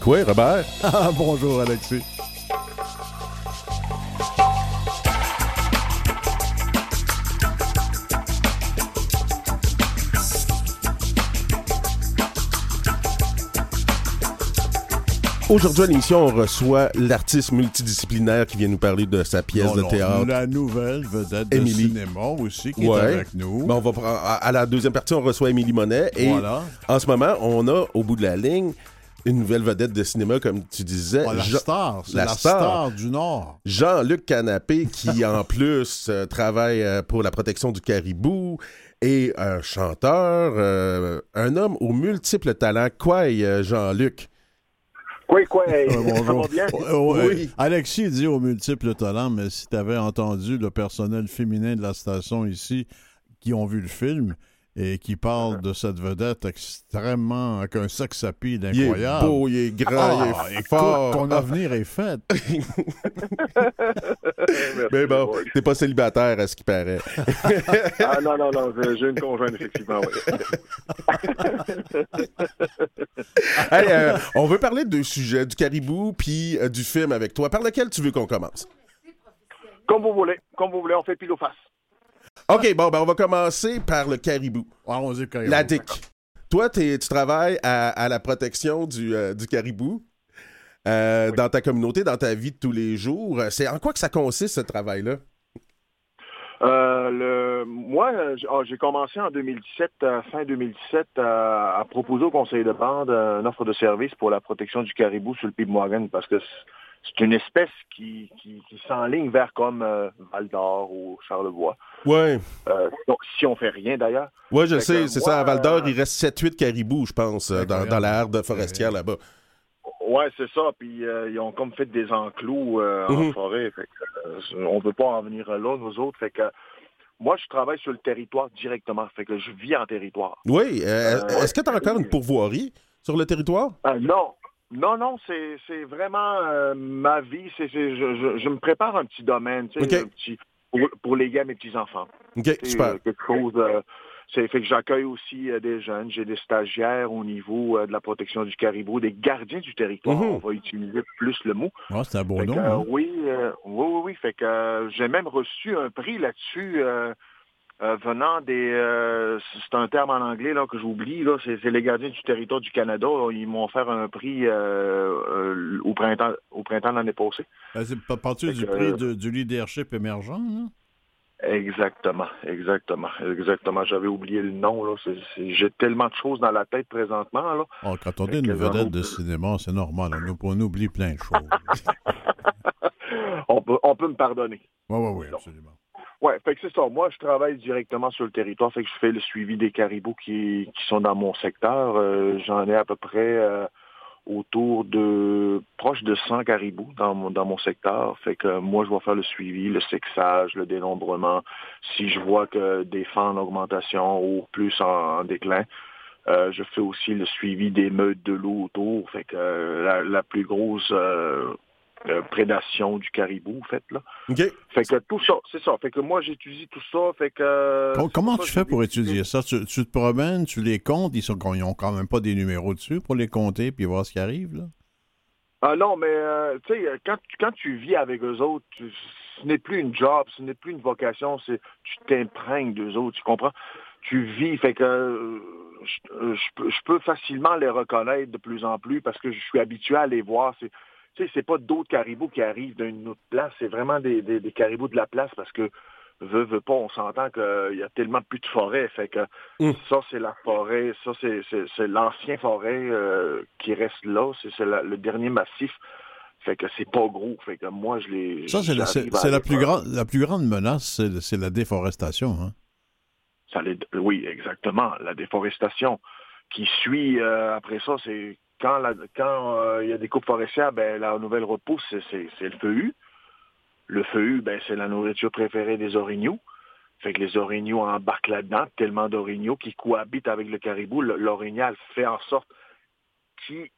Quoi, Robert? Ah, bonjour, Alexis. Aujourd'hui à l'émission, on reçoit l'artiste multidisciplinaire qui vient nous parler de sa pièce Non, de non, théâtre. La nouvelle vedette de Émilie. cinéma aussi qui Ouais. est avec nous. Ben, on va à, à la deuxième partie, on reçoit Émilie Monet. Et Voilà. en ce moment, on a au bout de la ligne une nouvelle vedette de cinéma, comme tu disais. Oh, la Jean- star, c'est la la, star. star. du Nord. Jean-Luc Canapé, qui en plus euh, travaille euh, pour la protection du caribou, et un chanteur, euh, un homme aux multiples talents. Quoi, Jean-Luc? Quoi, quoi, ça bonjour. va bien? Oui. Alexis dit aux multiples talents, mais si tu avais entendu le personnel féminin de la station ici qui ont vu le film et qui parlent de cette vedette extrêmement avec un sex appeal Il est incroyable. beau, il est grand, Ah, il est écoute, fort. ton avenir est fait. Mais bon, t'es pas célibataire à ce qui paraît. Ah non, non, non, j'ai j'ai une conjointe, effectivement, oui. Hey, euh, on veut parler de deux sujets, du caribou puis euh, du film avec toi. Par lequel tu veux qu'on commence? Comme vous voulez, comme vous voulez, on fait pile ou face. OK, bon, ben on va commencer par le caribou. Allons-y, Caribou. La DIC. Toi, tu travailles à, à la protection du, euh, du caribou euh, dans ta communauté, dans ta vie de tous les jours. C'est en quoi que ça consiste, ce travail-là? Euh, le, moi, euh, ah, j'ai commencé en 2017, euh, fin 2017, euh, à proposer au conseil de bande euh, une offre de service pour la protection du caribou sur le Pied Morgan parce que c'est une espèce qui, qui, qui s'enligne vers comme euh, Val d'Or ou Charlevoix. Ouais. Euh, donc, si on fait rien d'ailleurs. Ouais, je Fait sais, c'est ça. À Val d'Or, euh, il reste 7-8 caribous, je pense, euh, dans, dans la harde forestière là-bas. Ouais, c'est ça. Puis euh, ils ont comme fait des enclos euh, Mhm. en forêt. Fait que, euh, on veut pas en venir là, nous autres. Fait que moi, je travaille sur le territoire directement. Fait que je vis en territoire. Oui. euh, Euh, Est-ce que tu as encore une pourvoirie sur le territoire? Euh, non. Non, non, c'est vraiment euh, ma vie. Je, je, je me prépare un petit domaine, tu sais, un petit, pour, pour léguer à mes petits-enfants. OK, C'est, super. euh, quelque chose. euh, c'est fait que j'accueille aussi euh, des jeunes. J'ai des stagiaires au niveau euh, de la protection du caribou, des gardiens du territoire. Mhm. On va utiliser plus le mot. Ah, c'est un que, nom. euh, hein? oui, euh, oui, oui, oui. Fait que euh, j'ai même reçu un prix là-dessus euh, venant des. euh, c'est un terme en anglais là que j'oublie là. C'est, les gardiens du territoire du Canada. Ils m'ont offert un prix euh, euh, au printemps, au printemps de l'année passée. Ben, c'est pas partir du prix de- du leadership émergent. hein? Exactement, exactement, exactement. J'avais oublié le nom là. J'ai tellement de choses dans la tête présentement là. Ah, quand on est une vedette de cinéma, c'est normal. On, on oublie plein de choses. on peut, on peut me pardonner. Oui, oui, oui, absolument. Ouais, fait que c'est ça. Moi, je travaille directement sur le territoire, fait que je fais le suivi des caribous qui, qui sont dans mon secteur. Euh, J'en ai à peu près euh, autour de proche de 100 caribous dans mon, dans mon secteur. Fait que moi, je vais faire le suivi, le sexage, le dénombrement. Si je vois que des faits en augmentation ou plus en, déclin, euh, je fais aussi le suivi des meutes de loup autour. Fait que euh, la, plus grosse euh, euh, prédation du caribou, en fait, là. Fait que tout ça, c'est ça. Fait que moi, j'étudie tout ça. Fait que. euh, Comment ça tu fais pour étudier ça? Tu, tu te promènes, tu les comptes, ils, sont, ils ont quand même pas des numéros dessus pour les compter puis voir ce qui arrive, là? Ah non, mais euh, tu sais, quand, tu- quand tu vis avec eux autres, tu- ce n'est plus une job, ce n'est plus une vocation, c'est tu t'imprègnes d'eux autres, tu comprends? Tu vis, fait que euh, je, euh, je peux facilement les reconnaître de plus en plus parce que je suis habitué à les voir. C'est, tu sais, c'est pas d'autres caribous qui arrivent d'une autre place, c'est vraiment des, des, des caribous de la place parce que veut, veut pas, on s'entend qu'il y a tellement plus de forêt, fait que Mm. ça c'est la forêt, ça c'est, l'ancien forêt euh, qui reste là, c'est, le dernier massif. Fait que c'est pas gros. Fait que moi, je les. Ça, c'est la, plus grande la plus grande menace, c'est la déforestation. Hein? Ça oui, exactement. La déforestation qui suit euh, après ça, c'est quand euh, il y a des coupes forestières, ben la nouvelle repousse, c'est, le feuillu. Le feuillu, ben c'est la nourriture préférée des orignaux. Fait que les orignaux embarquent là-dedans, tellement d'orignaux qui cohabitent avec le caribou. L'orignal fait en sorte qui-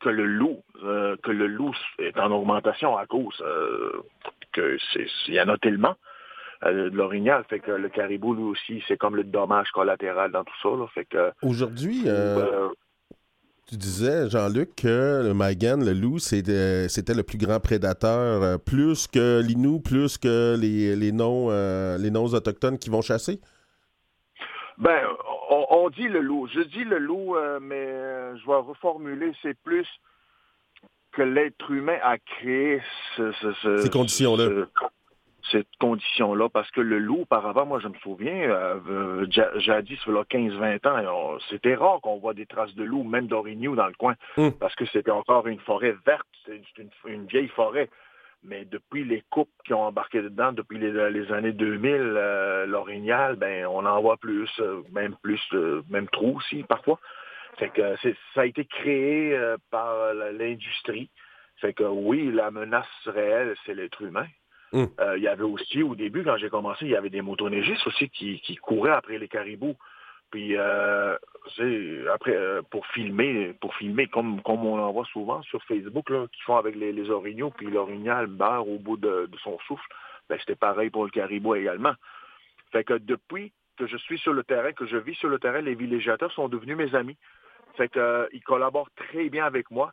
que le loup, euh, que le loup est en augmentation à cause euh, que c'est, il y en a tellement euh, de l'orignal. Fait que le caribou, lui aussi, c'est comme le dommage collatéral dans tout ça. Là. Fait que Aujourd'hui, euh, tu disais, Jean-Luc, que le Maigan, le loup, c'était le plus grand prédateur, euh, plus que l'inou, plus que les, les non, euh, les non autochtones qui vont chasser? Ben, on, dit le loup. Je dis le loup, euh, mais je vais reformuler, c'est plus que l'être humain a créé ces conditions-là cette condition-là, parce que le loup, auparavant, moi je me souviens, euh, jadis, il y a 15-20 ans, c'était rare qu'on voit des traces de loup, même d'Orignou dans le coin, hmm. parce que c'était encore une forêt verte, c'est une, vieille forêt. Mais depuis les coupes qui ont embarqué dedans, depuis les, années 2000, euh, l'orignal, ben, on en voit plus, euh, même plus, euh, même trop aussi parfois. Fait que ça a été créé par l'industrie. Fait que oui, la menace réelle, c'est l'être humain. Hum. Euh, il y avait aussi, au début, quand j'ai commencé, il y avait des motoneigistes aussi qui, couraient après les caribous. Puis, euh, après, euh, pour filmer, pour filmer comme, on en voit souvent sur Facebook, là, qui font avec les, orignaux, puis l'orignal meurt au bout de, son souffle, ben, c'était pareil pour le caribou également. Fait que depuis que je suis sur le terrain, que je vis sur le terrain, les villégiateurs sont devenus mes amis. Fait que, ils collaborent très bien avec moi.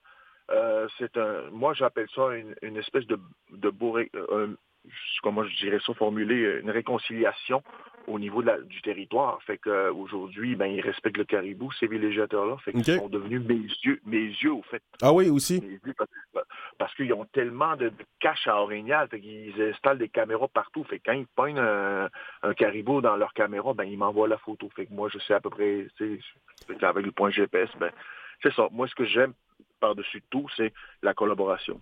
c'est un, moi j'appelle ça une, espèce de, de comment je dirais ça, formuler euh, une réconciliation au niveau du territoire. Fait qu'aujourd'hui, ben, ils respectent le caribou, ces villégiateurs-là. Fait qu'ils sont devenus mes yeux, mes yeux, au fait. Ah oui, aussi. parce, qu'ils ont tellement de, caches à Orignal, fait qu'ils installent des caméras partout. Fait que quand ils pognent un, caribou dans leur caméra, ben, ils m'envoient la photo. Fait que moi, je sais à peu près, avec le point GPS, ben, c'est ça. Moi, ce que j'aime par-dessus tout, c'est la collaboration.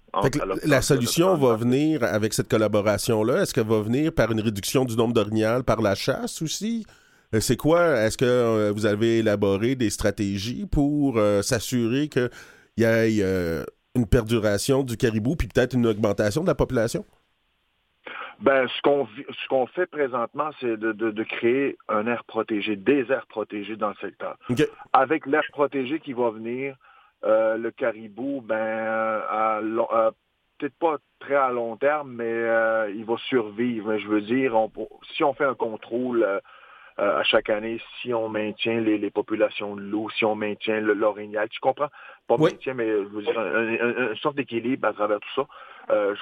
la solution va venir avec cette collaboration-là. Est-ce qu'elle va venir par une réduction du nombre d'orignales par la chasse aussi? Euh, c'est quoi? Est-ce que euh, vous avez élaboré des stratégies pour euh, s'assurer qu'il y ait une perduration du caribou puis peut-être une augmentation de la population? Ben, ce qu'on ce qu'on fait présentement, c'est de, créer un air protégé, des aires protégées dans le secteur. Avec l'air protégé qui va venir, le caribou, ben, peut-être pas très à long terme, mais euh, il va survivre. Je veux dire, si on fait un contrôle euh, à chaque année, si on maintient les, populations de loups, si on maintient l'orignal, tu comprends? Pas maintien, mais je veux dire, une sorte d'équilibre à travers tout ça.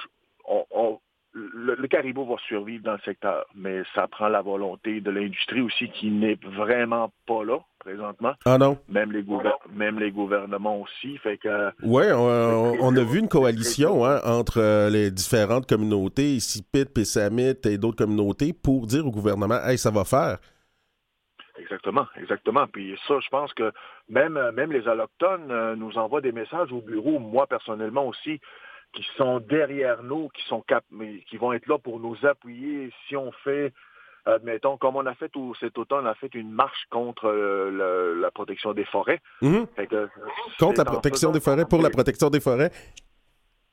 on, le, caribou va survivre dans le secteur, mais ça prend la volonté de l'industrie aussi qui n'est vraiment pas là présentement. Ah non? Même les, même les gouvernements aussi. Fait que. Oui, on, a vu une coalition hein, entre euh, les différentes communautés, Pit, Pessamit et d'autres communautés, pour dire au gouvernement, hey, ça va faire. Exactement, exactement. Puis ça, je pense que même, même les Allochtones euh, nous envoient des messages au bureau, moi personnellement aussi qui sont derrière nous, qui sont cap qui vont être là pour nous appuyer si on fait admettons, comme on a fait tout cet automne, on a fait une marche contre euh, la protection des forêts. Mhm. contre la protection des forêts, pour la protection des forêts.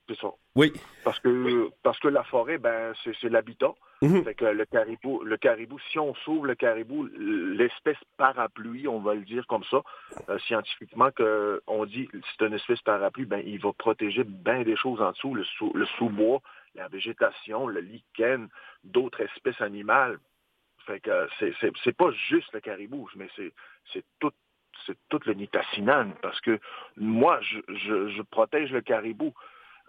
C'est ça. Oui. Parce que, parce que la forêt, ben, c'est l'habitat. Mhm. que le caribou, le caribou, si on sauve le caribou, l'espèce parapluie, on va le dire comme ça, euh, scientifiquement, que on dit c'est une espèce parapluie, ben, il va protéger bien des choses en dessous, le, sous, le sous-bois, la végétation, le lichen, d'autres espèces animales. Fait que c'est pas juste le caribou, mais c'est tout c'est tout le nitassinan, parce que moi, je, je protège le caribou.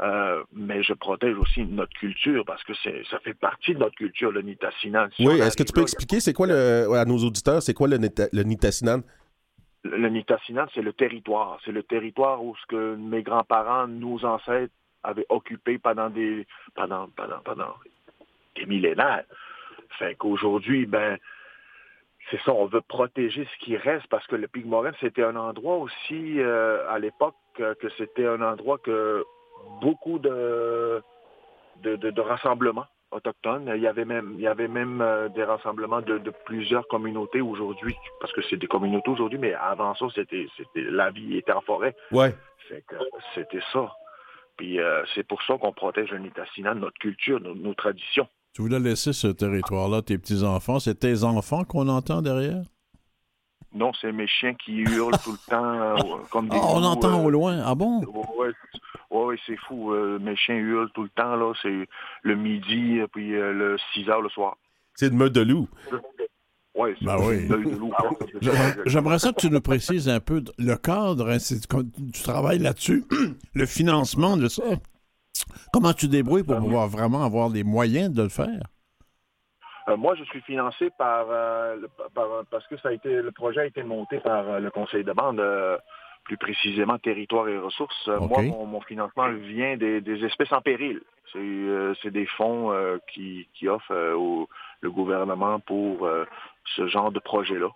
Euh, mais je protège aussi notre culture parce que ça fait partie de notre culture, le Nitassinan. oui, est-ce que tu peux expliquer, c'est quoi le, à nos auditeurs, c'est quoi le, le Nitassinan? Le, le Nitassinan, c'est le territoire. C'est le territoire où ce que mes grands-parents, nos ancêtres avaient occupé pendant des, pendant, pendant, pendant des millénaires. Fait qu'aujourd'hui, ben, c'est ça, on veut protéger ce qui reste parce que le Pic c'était un endroit aussi, euh, à l'époque, que c'était un endroit que beaucoup de, de, rassemblements autochtones. Il y avait même, il y avait même euh, des rassemblements de, plusieurs communautés aujourd'hui, parce que c'est des communautés aujourd'hui, mais avant ça, c'était, c'était la vie était en forêt. Ouais. c'était ça. Puis euh, c'est pour ça qu'on protège le Nitassinan, notre culture, nos, traditions. Tu voulais laisser ce territoire-là, tes petits-enfants. C'est tes enfants qu'on entend derrière? Non, c'est mes chiens qui hurlent tout le temps euh, comme des. Ah, on entend au loin. Ah bon? Oui, c'est fou. Euh, mes chiens hurlent tout le temps, là. C'est le midi, puis euh, le 6 heures le soir. C'est de meute de loup. Ouais, Ben oui. J'aimerais ça que tu nous précises un peu le cadre, hein, tu travailles là-dessus, le financement de ça. Comment tu débrouilles pour pouvoir vraiment avoir les moyens de le faire? Euh, moi, je suis financé par, euh, parce que ça a été le projet a été monté par euh, le conseil de bande, plus précisément territoire et ressources. Moi, mon, financement vient des, espèces en péril. C'est des fonds qui, qui, offrent au, le gouvernement pour ce genre de projet-là.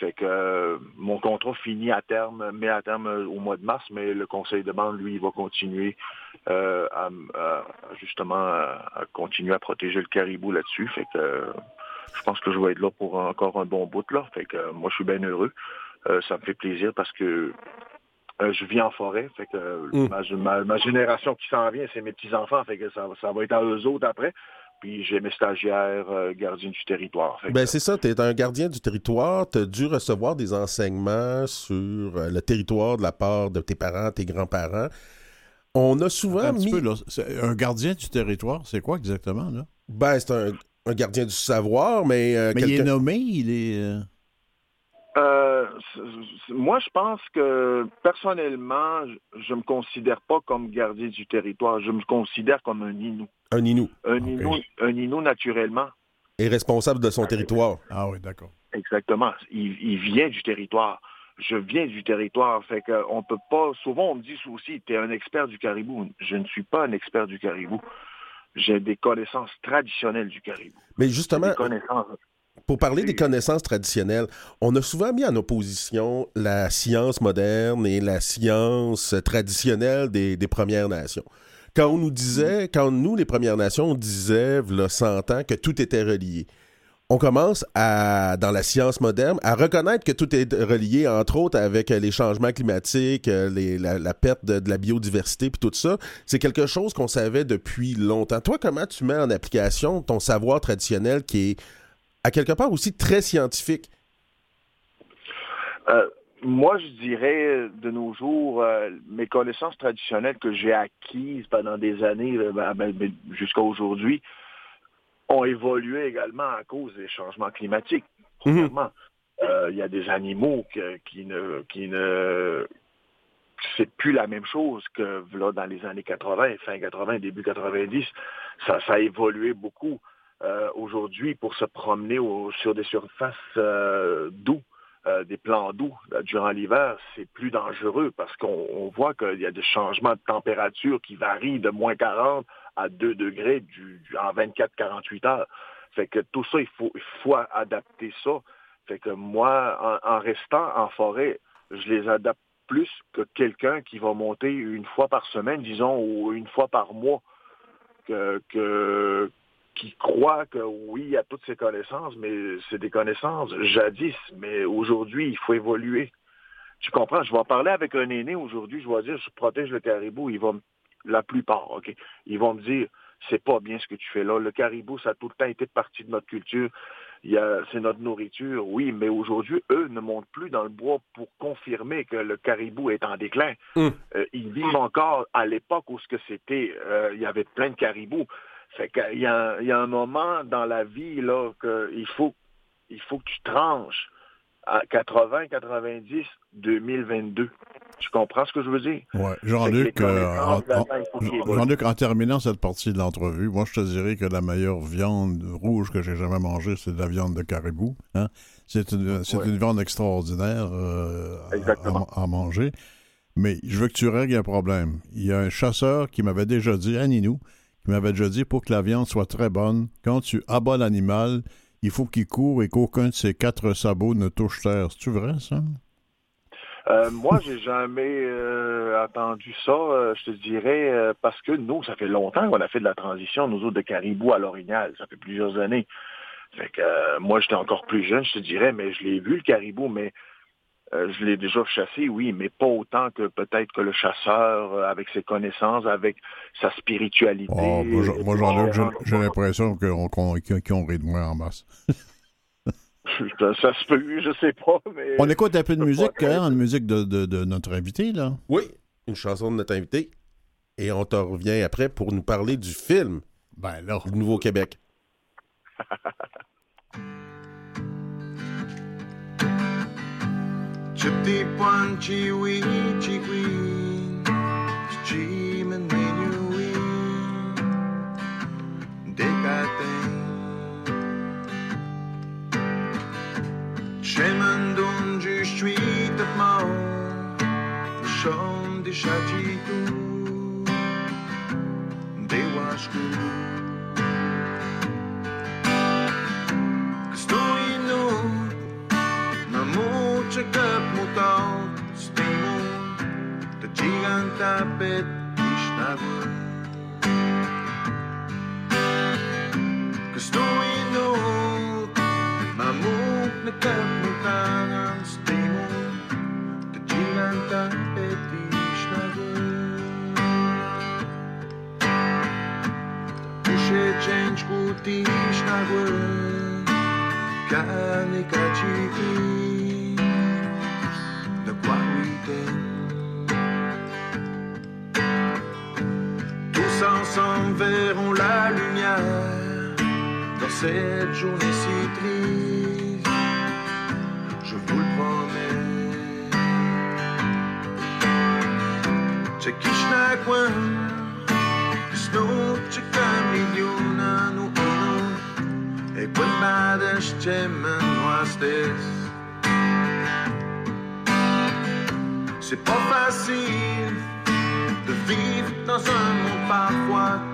Fait que euh, mon contrat finit à terme, met à terme euh, au mois de mars, mais le conseil de bande, lui, va continuer euh, à, justement à, continuer à protéger le caribou là-dessus. Fait que je pense que je vais être là pour encore un bon bout là. Fait que moi, je suis bien heureux. ça me fait plaisir parce que je vis en forêt. Fait que mm. ma, génération qui s'en vient, c'est mes petits-enfants. Fait que ça, ça va être à eux autres après puis j'ai mes stagiaires euh, gardiens du territoire. Ben, c'est ça, tu es un gardien du territoire, tu as dû recevoir des enseignements sur euh, le territoire de la part de tes parents, tes grands-parents. On a souvent un mis... un gardien du territoire, c'est quoi exactement, là? Ben, c'est un, gardien du savoir, mais... Euh, mais il est nommé, il est... moi, je pense que personnellement, je ne me considère pas comme gardien du territoire. Je me considère comme un Inou. Un Inou. Un, Inou, naturellement. Et responsable de son territoire. Ah oui, d'accord. Exactement. Il, vient du territoire. Je viens du territoire. Fait qu'on peut pas. Souvent, on me dit aussi, tu es un expert du caribou. Je ne suis pas un expert du caribou. J'ai des connaissances traditionnelles du caribou. Mais justement. Pour parler des connaissances traditionnelles, on a souvent mis en opposition la science moderne et la science traditionnelle des Premières Nations. Quand on nous disait, quand nous, les Premières Nations, on disait, le 100 ans, que tout était relié. On commence dans la science moderne, à reconnaître que tout est relié, entre autres, avec les changements climatiques, la, perte de, la biodiversité, puis tout ça. C'est quelque chose qu'on savait depuis longtemps. Toi, comment tu mets en application ton savoir traditionnel qui est, à quelque part aussi, très scientifique? Euh, moi, je dirais, de nos jours, euh, mes connaissances traditionnelles que j'ai acquises pendant des années, euh, ben, ben, ben, jusqu'à aujourd'hui, ont évolué également à cause des changements climatiques. Mhm. Euh, il y a des animaux qui ne, qui ne, c'est plus la même chose que là, dans les années 80, fin 80, début 90. Ça, ça a évolué beaucoup. aujourd'hui, pour se promener sur des surfaces d'eau, euh, des plans d'eau euh, durant l'hiver, c'est plus dangereux parce qu'on voit qu'il y a des changements de température qui varient de moins 40 à 2 degrés du, en 24-48 heures. Fait que tout ça, il faut, adapter ça. Fait que moi, en, restant en forêt, je les adapte plus que quelqu'un qui va monter une fois par semaine, disons, ou une fois par mois, que, qui croit que oui, il y a toutes ces connaissances, mais c'est des connaissances jadis, mais aujourd'hui, il faut évoluer. Tu comprends? Je vais en parler avec un aîné aujourd'hui, je vais dire, je protège le caribou, il va la plupart, OK? Ils vont me dire, c'est pas bien ce que tu fais là. Le caribou, ça a tout le temps été partie de notre culture. C'est notre nourriture, oui, mais aujourd'hui, eux ne montent plus dans le bois pour confirmer que le caribou est en déclin. Hum. Euh, ils vivent encore à l'époque où ce que c'était, euh, il y avait plein de caribous. Fait qu'il y, y a un moment dans la vie là qu'il faut, il faut que tu tranches à 80, 90, 2022. Tu comprends ce que je veux dire? Oui. Jean-Luc, euh, en, en terminant cette partie de l'entrevue, moi, je te dirais que la meilleure viande rouge que j'ai jamais mangée, c'est de la viande de caribou. Hein? C'est une, une, viande extraordinaire euh, à, à, manger. Mais je veux que tu règles un problème. Il y a un chasseur qui m'avait déjà dit, à Ninou, il m'avait déjà dit pour que la viande soit très bonne, quand tu abats l'animal, il faut qu'il court et qu'aucun de ses quatre sabots ne touche terre. C'est-tu vrai, ça? Euh, moi, j'ai jamais euh, entendu ça, euh, je te dirais, euh, parce que nous, ça fait longtemps qu'on a fait de la transition, nous autres, de caribou à l'orignal. Ça fait plusieurs années. Fait que moi, j'étais encore plus jeune, je te dirais, mais je l'ai vu, le caribou, mais euh, je l'ai déjà chassé, oui, mais pas autant que peut-être que le chasseur, euh, avec ses connaissances, avec sa spiritualité. Oh, moi, j'en ai, j'ai l'impression qu'ils ont ri de moi en masse. ça, se peut, je sais pas, mais... On écoute un peu de musique, hein, une musique de, de, notre invité, là. Oui, une chanson de notre invité. Et on te revient après pour nous parler du film ben, là. du Nouveau-Québec. Chip deep one chi wee chi queen Chi man man you wee Dick I think Chemin dun ju sweet of mao Shom di shachi tu De wash good up tápét ismerve. Cause do we know Már múlni tett utánán Stimul Te csinált change ismerve. Pusé csencs kút ismerve. Kárni. Verront la lumière Dans cette journée si triste. Je vous le promets. Chi sta qua Snow c'è camigliona nu ono E quel badass c'è mano stess C'est pas facile de vivre dans un monde parfois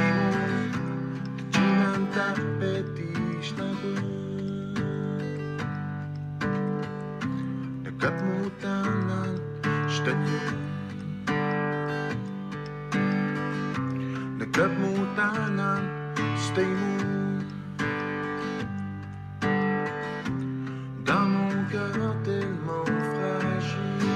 Dans mon cœur tellement fragile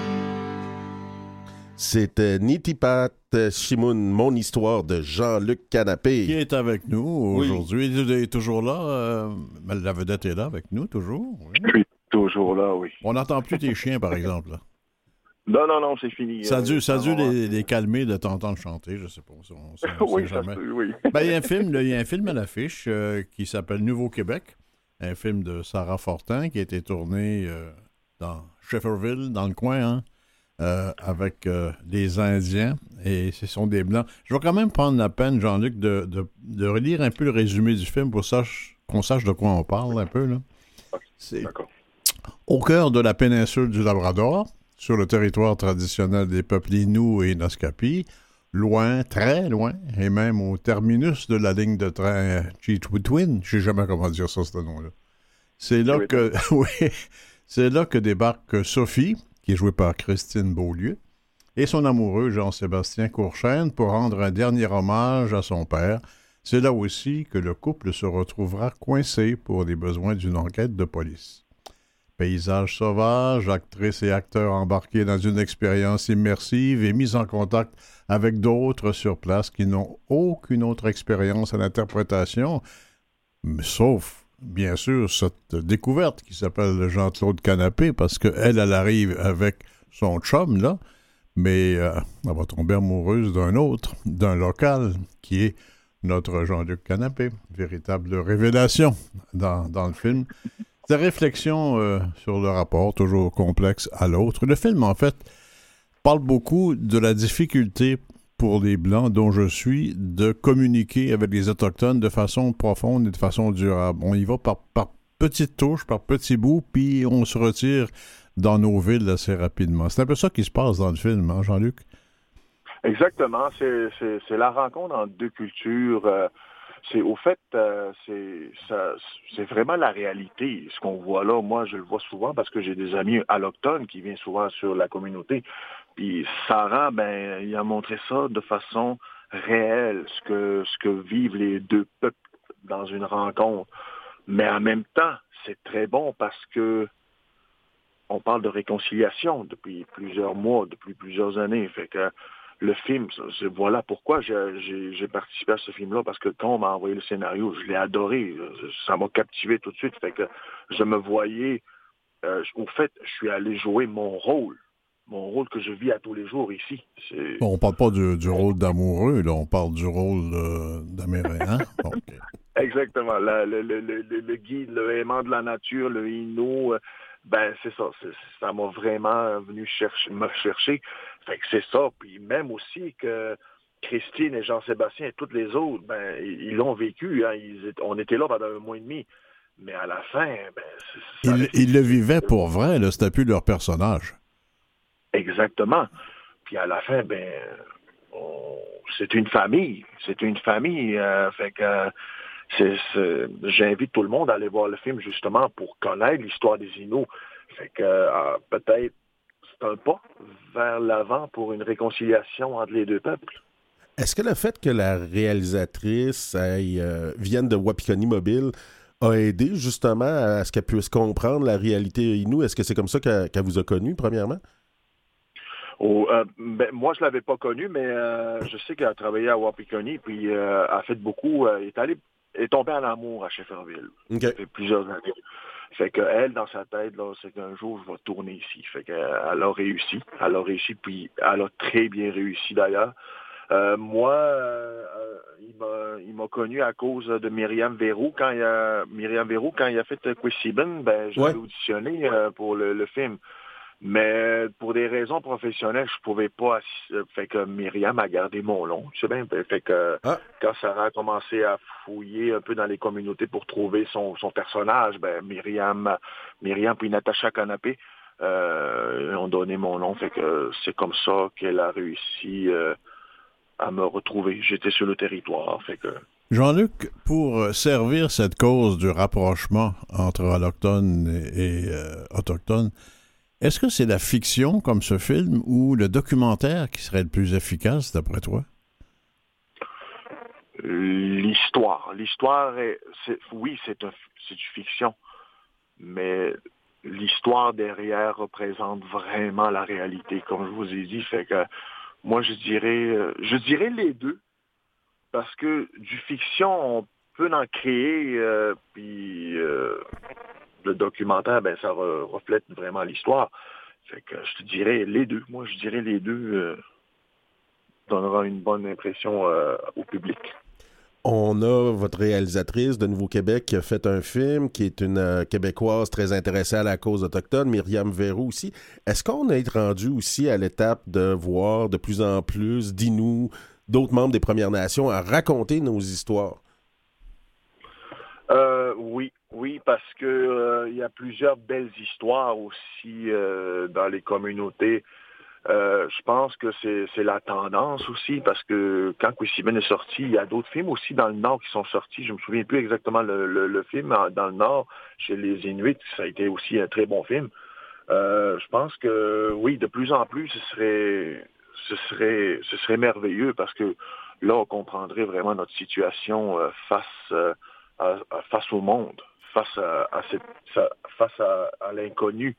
C'était Nitipat Shimoun, mon histoire de Jean-Luc Canapé. Qui est avec nous aujourd'hui. Il est toujours là. euh, mais la vedette est là avec nous, toujours. oui. Je suis toujours là, oui. On n'entend plus tes chiens, par exemple. là. Non, non, non, c'est fini. Ça a Euh, dû, ça a dû va. les, les calmer de t'entendre chanter, je sais pas. On, on- on oui, sait ça jamais. peut, oui. Ben, il y a un film, là, il y a un film à l'affiche euh, qui s'appelle Nouveau-Québec, un film de Sarah Fortin qui a été tourné euh, dans Shefferville, dans le coin, hein, euh, avec des Indiens, et ce sont des Blancs. Je vais quand même prendre la peine, Jean-Luc, de, de, de relire un peu le résumé du film pour sache- qu'on sache de quoi on parle un peu. Là. D'accord. au cœur de la péninsule du Labrador, sur le territoire traditionnel des peuples Inuits et Naskapi, loin, très loin, et même au terminus de la ligne de train Cheatwood-Twin, je sais jamais comment dire ça, ce nom-là. C'est là Oui. que, oui, c'est là que débarque Sophie, qui est jouée par Christine Beaulieu, et son amoureux Jean-Sébastien Courchaine pour rendre un dernier hommage à son père. C'est là aussi que le couple se retrouvera coincé pour les besoins d'une enquête de police. Paysages sauvages, actrices et acteurs embarqués dans une expérience immersive et mis en contact avec d'autres sur place qui n'ont aucune autre expérience à l'interprétation, sauf, bien sûr, cette découverte qui s'appelle Jean-Claude Canapé, parce qu'elle, elle arrive avec son chum, là, mais euh, elle va tomber amoureuse d'un autre, d'un local, qui est notre Jean-Luc Canapé. Véritable révélation dans le film. Des réflexions euh, sur le rapport, toujours complexe à l'autre. Le film, en fait, parle beaucoup de la difficulté pour les Blancs, dont je suis, de communiquer avec les Autochtones de façon profonde et de façon durable. On y va par, par petites touches, par petits bouts, puis on se retire dans nos villes assez rapidement. C'est un peu ça qui se passe dans le film, hein, Jean-Luc? Exactement. C'est, la rencontre entre deux cultures. euh, c'est au fait, euh, c'est, vraiment la réalité. Ce qu'on voit là, moi, je le vois souvent parce que j'ai des amis allochtones qui viennent souvent sur la communauté. Puis Sarah, ben, il a montré ça de façon réelle, ce que, vivent les deux peuples dans une rencontre. Mais en même temps, c'est très bon parce que on parle de réconciliation depuis plusieurs mois, depuis plusieurs années. Le film, voilà pourquoi j'ai participé à ce film-là, parce que quand on m'a envoyé le scénario, je l'ai adoré. Ça m'a captivé tout de suite. Fait que je me voyais. Euh, au fait, je suis allé jouer mon rôle mon rôle que je vis à tous les jours ici. Bon, on parle pas du, rôle d'amoureux, là, on parle du rôle euh, d'amérindien. Exactement. le, le, le, le, guide, le aimant de la nature, le hino, euh, ben c'est ça. Ça m'a vraiment venu chercher, me chercher. Fait que c'est ça. Puis même aussi que Christine et Jean-Sébastien et toutes les autres, ben, ils l'ont vécu. Hein. on était là pendant un mois et demi. Mais à la fin, ben, ils, le vivaient pour vrai, c'était plus leur personnage. Exactement. Puis à la fin, ben, c'est une famille. C'est une famille. Euh, fait que j'invite tout le monde à aller voir le film justement pour connaître l'histoire des Inuits. Fait que euh, peut-être c'est un pas vers l'avant pour une réconciliation entre les deux peuples. Est-ce que le fait que la réalisatrice euh, vienne de Wapikoni Mobile a aidé justement à ce qu'elle puisse comprendre la réalité Inou? Est-ce que c'est comme ça qu'elle vous a connu, premièrement? Euh, ben, moi, je l'avais pas connu, mais je sais qu'elle a travaillé à Wapikoni, puis a fait beaucoup. elle est allée est tombée en amour à Shefferville. Ça fait plusieurs années. Fait qu'elle, dans sa tête, là, c'est qu'un jour, je vais tourner ici. Fait qu'elle a réussi. Elle a réussi, puis elle a très bien réussi d'ailleurs. Euh, moi, euh, il m'a connu à cause de Myriam Verrou. Quand il a Myriam Verrou, quand il a fait Quissiben, ben, je l'ai auditionné euh, pour le, film. Mais pour des raisons professionnelles, je pouvais pas. Fait que Myriam a gardé mon nom. Tu sais bien. Fait que ah. quand Sarah a commencé à fouiller un peu dans les communautés pour trouver son, son personnage, ben Myriam, Myriam puis Natacha Canapé euh, ont donné mon nom. Fait que c'est comme ça qu'elle a réussi euh, à me retrouver. J'étais sur le territoire. Fait que Jean-Luc, pour servir cette cause du rapprochement entre autochtones et, euh, autochtones, est-ce que c'est la fiction comme ce film ou le documentaire qui serait le plus efficace d'après toi? L'histoire. L'histoire, oui, c'est du fiction, mais l'histoire derrière représente vraiment la réalité, comme je vous ai dit. Fait que moi, je dirais, euh, je dirais les deux, parce que du fiction, on peut en créer, euh, euh, le documentaire, ben, ça reflète vraiment l'histoire. Fait que je te dirais les deux. Moi, je dirais les deux euh, donnera une bonne impression euh, au public. On a votre réalisatrice de Nouveau-Québec qui a fait un film, qui est une euh, Québécoise très intéressée à la cause autochtone, Myriam Verrou aussi. Est-ce qu'on est rendu aussi à l'étape de voir de plus en plus d'Inou, d'autres membres des Premières Nations à raconter nos histoires? oui, oui, parce que euh, y a plusieurs belles histoires aussi euh, dans les communautés. Euh, je pense que c'est la tendance aussi, parce que quand Quissiben est sorti, il y a d'autres films aussi dans le Nord qui sont sortis. Je me souviens plus exactement le, film dans le Nord, chez les Inuits, ça a été aussi un très bon film. je pense que oui, de plus en plus, ce serait ce serait ce serait merveilleux parce que là, on comprendrait vraiment notre situation face face au monde face à, face à, l'inconnu.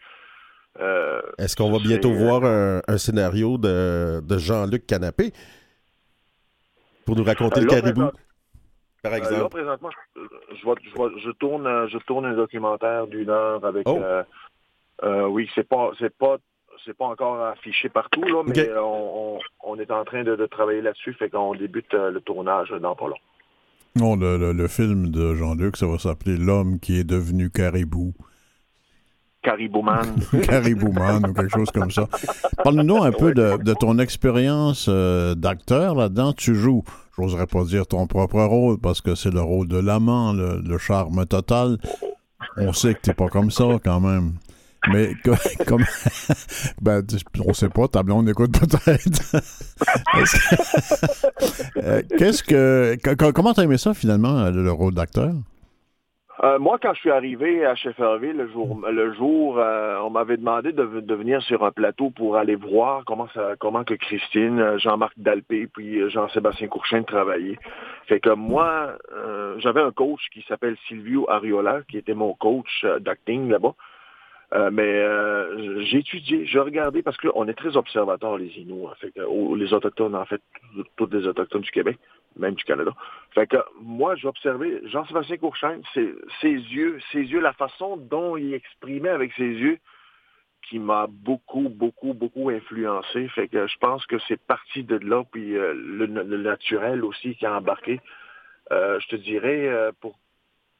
Euh, Est-ce qu'on va bientôt voir un, scénario de, Jean-Luc Canapé pour nous raconter le caribou? Par euh, exemple. Là, présentement, je, tourne, je tourne un documentaire d'une heure avec. Oh. Euh, oui, c'est pas, c'est pas, c'est pas encore affiché partout là, mais on, est en train de, travailler là-dessus, fait qu'on débute le tournage dans pas long. Non, le, film de Jean-Luc, ça va s'appeler L'homme qui est devenu caribou. Caribouman. Caribouman ou quelque chose comme ça. Parle-nous un peu de, ton expérience euh, d'acteur là-dedans. Tu joues, j'oserais pas dire ton propre rôle parce que c'est le rôle de l'amant, le, charme total. On sait que t'es pas comme ça quand même. Mais comme, ben, on sait pas, ta on écoute peut-être. Euh, qu'est-ce que, comment t'as aimé ça finalement, le, rôle d'acteur? Euh, moi, quand je suis arrivé à Shefferville le jour, le jour, euh, on m'avait demandé de, venir sur un plateau pour aller voir comment comment que Christine, Jean-Marc Dalpé, puis Jean-Sébastien Courchain travaillaient. Fait que moi, j'avais un coach qui s'appelle Silvio Ariola, qui était mon coach d'acting là-bas. Euh, mais euh, j'ai étudié, j'ai regardé, parce qu'on est très observateurs, les Inuits, en fait, les Autochtones, en fait, tous les Autochtones du Québec, même du Canada. Fait que moi, j'ai observé Jean-Sébastien Courchaine, ses, yeux, ses yeux, la façon dont il exprimait avec ses yeux, qui m'a beaucoup, beaucoup, beaucoup influencé. Fait que je pense que c'est parti de là, puis le, naturel aussi qui a embarqué. je te dirais, pour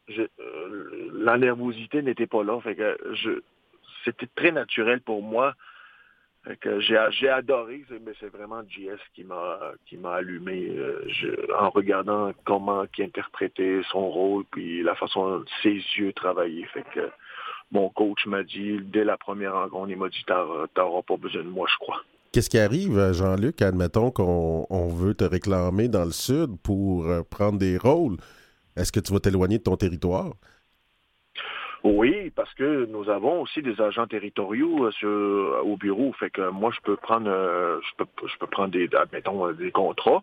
la nervosité n'était pas là. Fait que je, c'était très naturel pour moi. Que j'ai, adoré, mais c'est vraiment JS qui m'a qui m'a allumé euh, en regardant comment il interprétait son rôle, puis la façon dont ses yeux travaillaient. Fait que mon coach m'a dit dès la première rencontre, il m'a dit t'auras pas besoin de moi, je crois. Qu'est-ce qui arrive, Jean-Luc, admettons qu'on on veut te réclamer dans le sud pour euh, prendre des rôles? Est-ce que tu vas t'éloigner de ton territoire? Oui, parce que nous avons aussi des agents territoriaux euh, au bureau. Fait que moi, je peux prendre, euh, je, peux, je peux prendre des, admettons, euh, des contrats,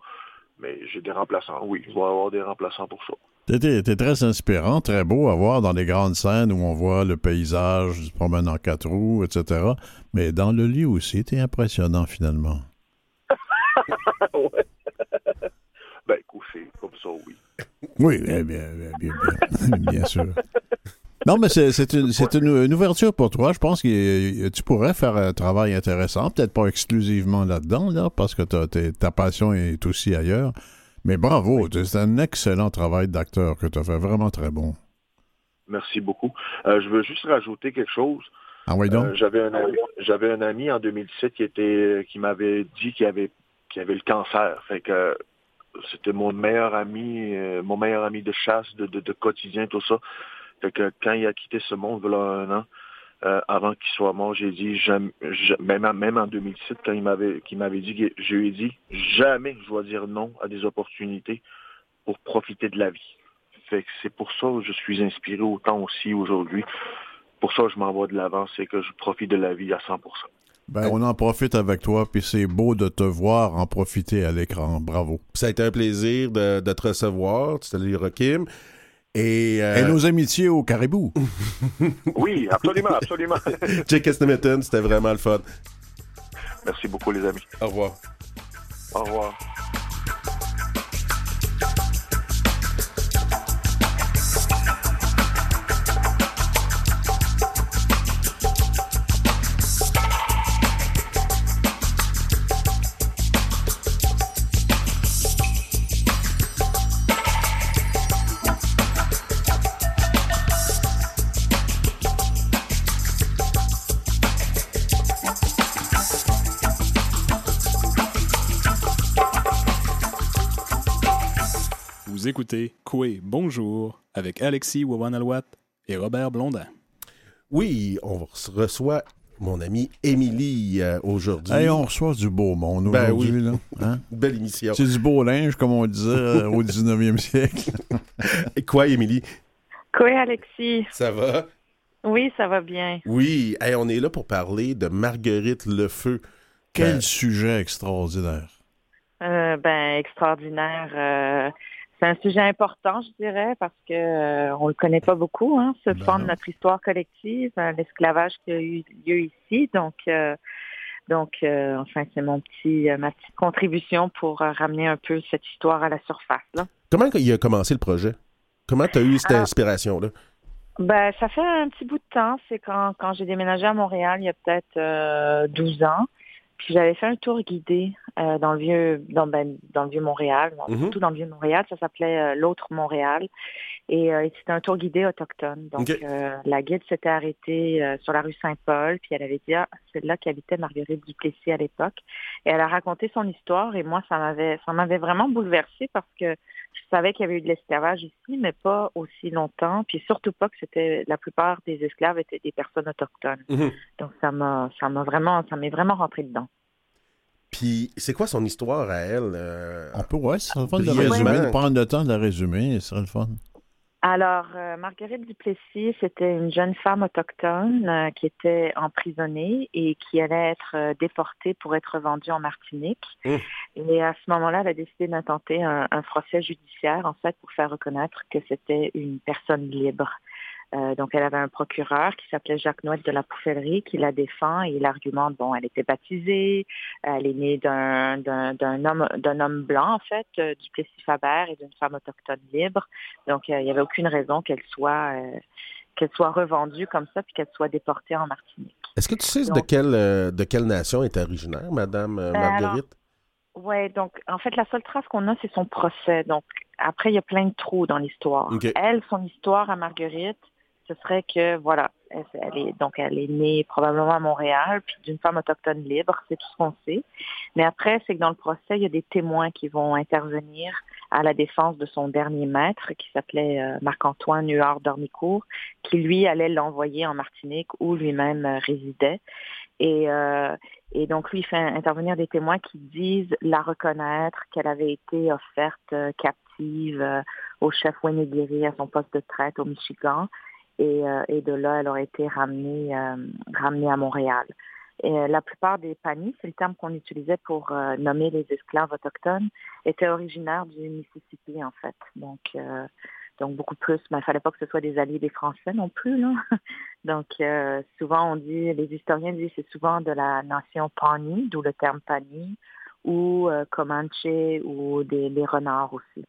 mais j'ai des remplaçants. Oui, je vais avoir des remplaçants pour ça. T'es, très inspirant, très beau à voir dans les grandes scènes où on voit le paysage, se promène en quatre roues, etc. Mais dans le lit aussi, t'es impressionnant finalement. ouais. ben, couché, comme ça, oui. Oui, bien, bien, bien, bien, bien sûr. Non, mais c'est une, une, ouverture pour toi. Je pense que tu pourrais faire un travail intéressant, peut-être pas exclusivement là-dedans, là, parce que ta passion est aussi ailleurs. Mais bravo, c'est un excellent travail d'acteur que tu as fait, vraiment très bon. Merci beaucoup. Euh, je veux juste rajouter quelque chose. Ah oui, donc? Euh, j'avais un ami, j'avais un ami en 2007 qui était, qui m'avait dit qu'il avait, qu'il avait le cancer. Fait que c'était mon meilleur ami, euh, mon meilleur ami de chasse, de, de, de quotidien, tout ça que quand il a quitté ce monde, voilà un an, euh, avant qu'il soit mort, j'ai dit, même, même en 2007, quand il m'avait, qu'il m'avait dit, je lui ai dit, jamais je dois dire non à des opportunités pour profiter de la vie. Fait que c'est pour ça que je suis inspiré autant aussi aujourd'hui. Pour ça, je m'envoie de l'avant, c'est que je profite de la vie à 100%. Ben, on en profite avec toi, puis c'est beau de te voir en profiter à l'écran. Bravo. Ça a été un plaisir de, te recevoir. Tu t'es Euh, Et, nos amitiés au caribou. oui, absolument, absolument. Jake Estimeton, c'était vraiment le fun. Merci beaucoup, les amis. Au revoir. Au revoir. Écoutez Coué Bonjour avec Alexis Wawanalwat et Robert Blondin. Oui, on reçoit mon ami Émilie euh, aujourd'hui. Et on reçoit du beau monde ben aujourd'hui. Hein? Belle émission. C'est du beau linge, comme on disait euh, au 19e siècle. Et quoi, Émilie? Quoi, Alexis? Ça va? Oui, ça va bien. Oui, on est là pour parler de Marguerite Lefeu. Quel sujet extraordinaire. Euh, ben, extraordinaire c'est un sujet important, je dirais, parce que euh, on le connaît pas beaucoup, hein, ce ben fond de notre histoire collective, euh, l'esclavage qui a eu lieu ici. Donc, euh, donc, enfin, c'est mon petit, ma petite contribution pour ramener un peu cette histoire à la surface. Là. Comment il a commencé le projet? Comment tu as eu cette inspiration là ben, ça fait un petit bout de temps. C'est quand, quand j'ai déménagé à Montréal il y a peut-être 12 ans. Puis j'avais fait un tour guidé euh, dans le vieux dans, ben, dans le vieux Montréal, mhm. surtout dans le vieux Montréal, ça s'appelait euh, l'autre Montréal. Et euh, c'était un tour guidé autochtone. Donc la guide s'était arrêtée sur la rue Saint-Paul, puis elle avait dit ah, c'est là qu'habitait Marguerite Duplessis à l'époque. Et elle a raconté son histoire et moi ça m'avait ça m'avait vraiment bouleversée parce que je savais qu'il y avait eu de l'esclavage ici, mais pas aussi longtemps, puis surtout pas que c'était la plupart des esclaves étaient des personnes autochtones. Mhm. Donc ça m'a ça m'a vraiment ça m'est vraiment rentré dedans. Puis c'est quoi son histoire à elle euh, On peut ouais, c'est le fun de résumer, de prendre le temps de la résumer, ce serait le fun. Alors, euh, Marguerite Duplessis, c'était une jeune femme autochtone euh, qui était emprisonnée et qui allait être euh, déportée pour être vendue en Martinique. Mmh. Et à ce moment-là, elle a décidé d'intenter un, un, procès judiciaire, en fait, pour faire reconnaître que c'était une personne libre. Euh, donc, elle avait un procureur qui s'appelait Jacques Noël de la Pouffellerie qui la défend et il argumente, bon, elle était baptisée, elle est née d'un, d'un, homme, d'un homme blanc, en fait, euh, du Plessis-Faber et d'une femme autochtone libre. Donc, il n'y avait aucune raison qu'elle soit, qu'elle soit revendue comme ça puis qu'elle soit déportée en Martinique. Est-ce que tu sais de, quelle, de quelle nation est originaire, Madame ben, Marguerite? Oui, donc en fait, la seule trace qu'on a, c'est son procès. Donc après, il y a plein de trous dans l'histoire. Elle, son histoire à Marguerite, ce serait que, voilà, elle, est, donc elle est née probablement à Montréal, puis d'une femme autochtone libre, c'est tout ce qu'on sait. Mais après, c'est que dans le procès, il y a des témoins qui vont intervenir à la défense de son dernier maître, qui s'appelait euh, Marc-Antoine Huard d'Ormicourt, qui lui allait l'envoyer en Martinique où lui-même euh, résidait. Et, euh, et donc, lui, fait intervenir des témoins qui disent la reconnaître, qu'elle avait été offerte euh, captive au chef Wenegiri à son poste de traite au Michigan. Et, euh, et de là, elle aurait été ramenée, ramenée à Montréal. Et la plupart des panis, c'est le terme qu'on utilisait pour nommer les esclaves autochtones, étaient originaires du Mississippi, en fait. Donc, donc beaucoup plus, mais il fallait pas que ce soit des alliés des Français non plus. Là. Donc euh, souvent on dit, les historiens disent c'est souvent de la nation Pawnee, d'où le terme Pawnee, ou euh, Comanche ou des les renards aussi.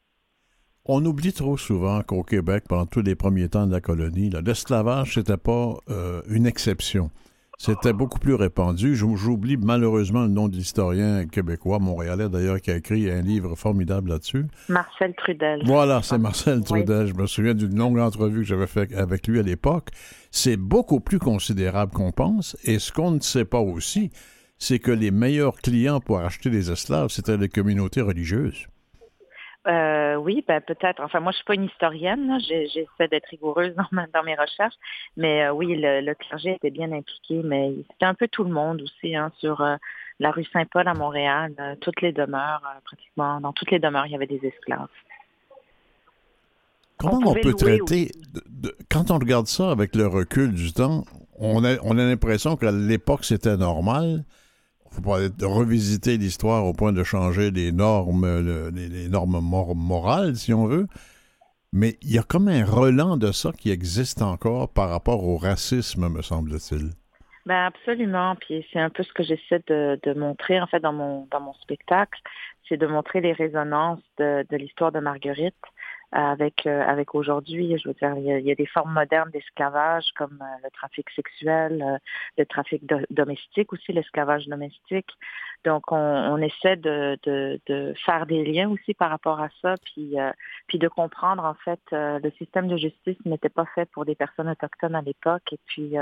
On oublie trop souvent qu'au Québec, pendant tous les premiers temps de la colonie, l'esclavage, n'était pas euh, une exception. C'était beaucoup plus répandu. J'oublie malheureusement le nom de l'historien québécois, montréalais d'ailleurs, qui a écrit un livre formidable là-dessus. Marcel Trudel. Voilà, c'est Marcel Trudel. Je me souviens d'une longue entrevue que j'avais faite avec lui à l'époque. C'est beaucoup plus considérable qu'on pense. Et ce qu'on ne sait pas aussi, c'est que les meilleurs clients pour acheter des esclaves, c'était les communautés religieuses. Euh, oui, ben peut-être. Enfin, moi, je suis pas une historienne. J'essaie d'être rigoureuse dans, mes recherches, mais euh, oui, le, clergé était bien impliqué, mais c'était un peu tout le monde aussi hein, sur euh, la rue Saint-Paul à Montréal. toutes les demeures, pratiquement, dans toutes les demeures, il y avait des esclaves. Comment on, peut traiter, quand on regarde ça avec le recul du temps, on a, on a l'impression qu'à l'époque c'était normal faut pas revisiter l'histoire au point de changer les normes, les, normes morales, si on veut. Mais il y a comme un relent de ça qui existe encore par rapport au racisme, me semble-t-il. Ben absolument. Puis c'est un peu ce que j'essaie de, montrer en fait dans mon dans mon spectacle, c'est de montrer les résonances de, de l'histoire de Marguerite avec euh, avec aujourd'hui. Je veux dire, il y, a, des formes modernes d'esclavage comme euh, le trafic sexuel, euh, le trafic domestique aussi, l'esclavage domestique. Donc, on, on essaie de, de, de, faire des liens aussi par rapport à ça, puis puis de comprendre en fait le système de justice n'était pas fait pour des personnes autochtones à l'époque, et puis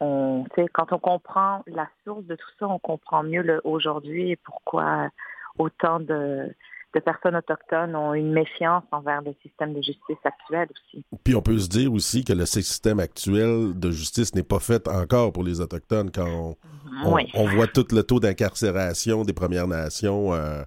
on, quand on comprend la source de tout ça, on comprend mieux aujourd'hui et pourquoi autant de de personnes autochtones ont une méfiance envers le système de justice actuel aussi. Puis on peut se dire aussi que le système actuel de justice n'est pas fait encore pour les Autochtones quand on, voit tout le taux d'incarcération des Premières Nations euh,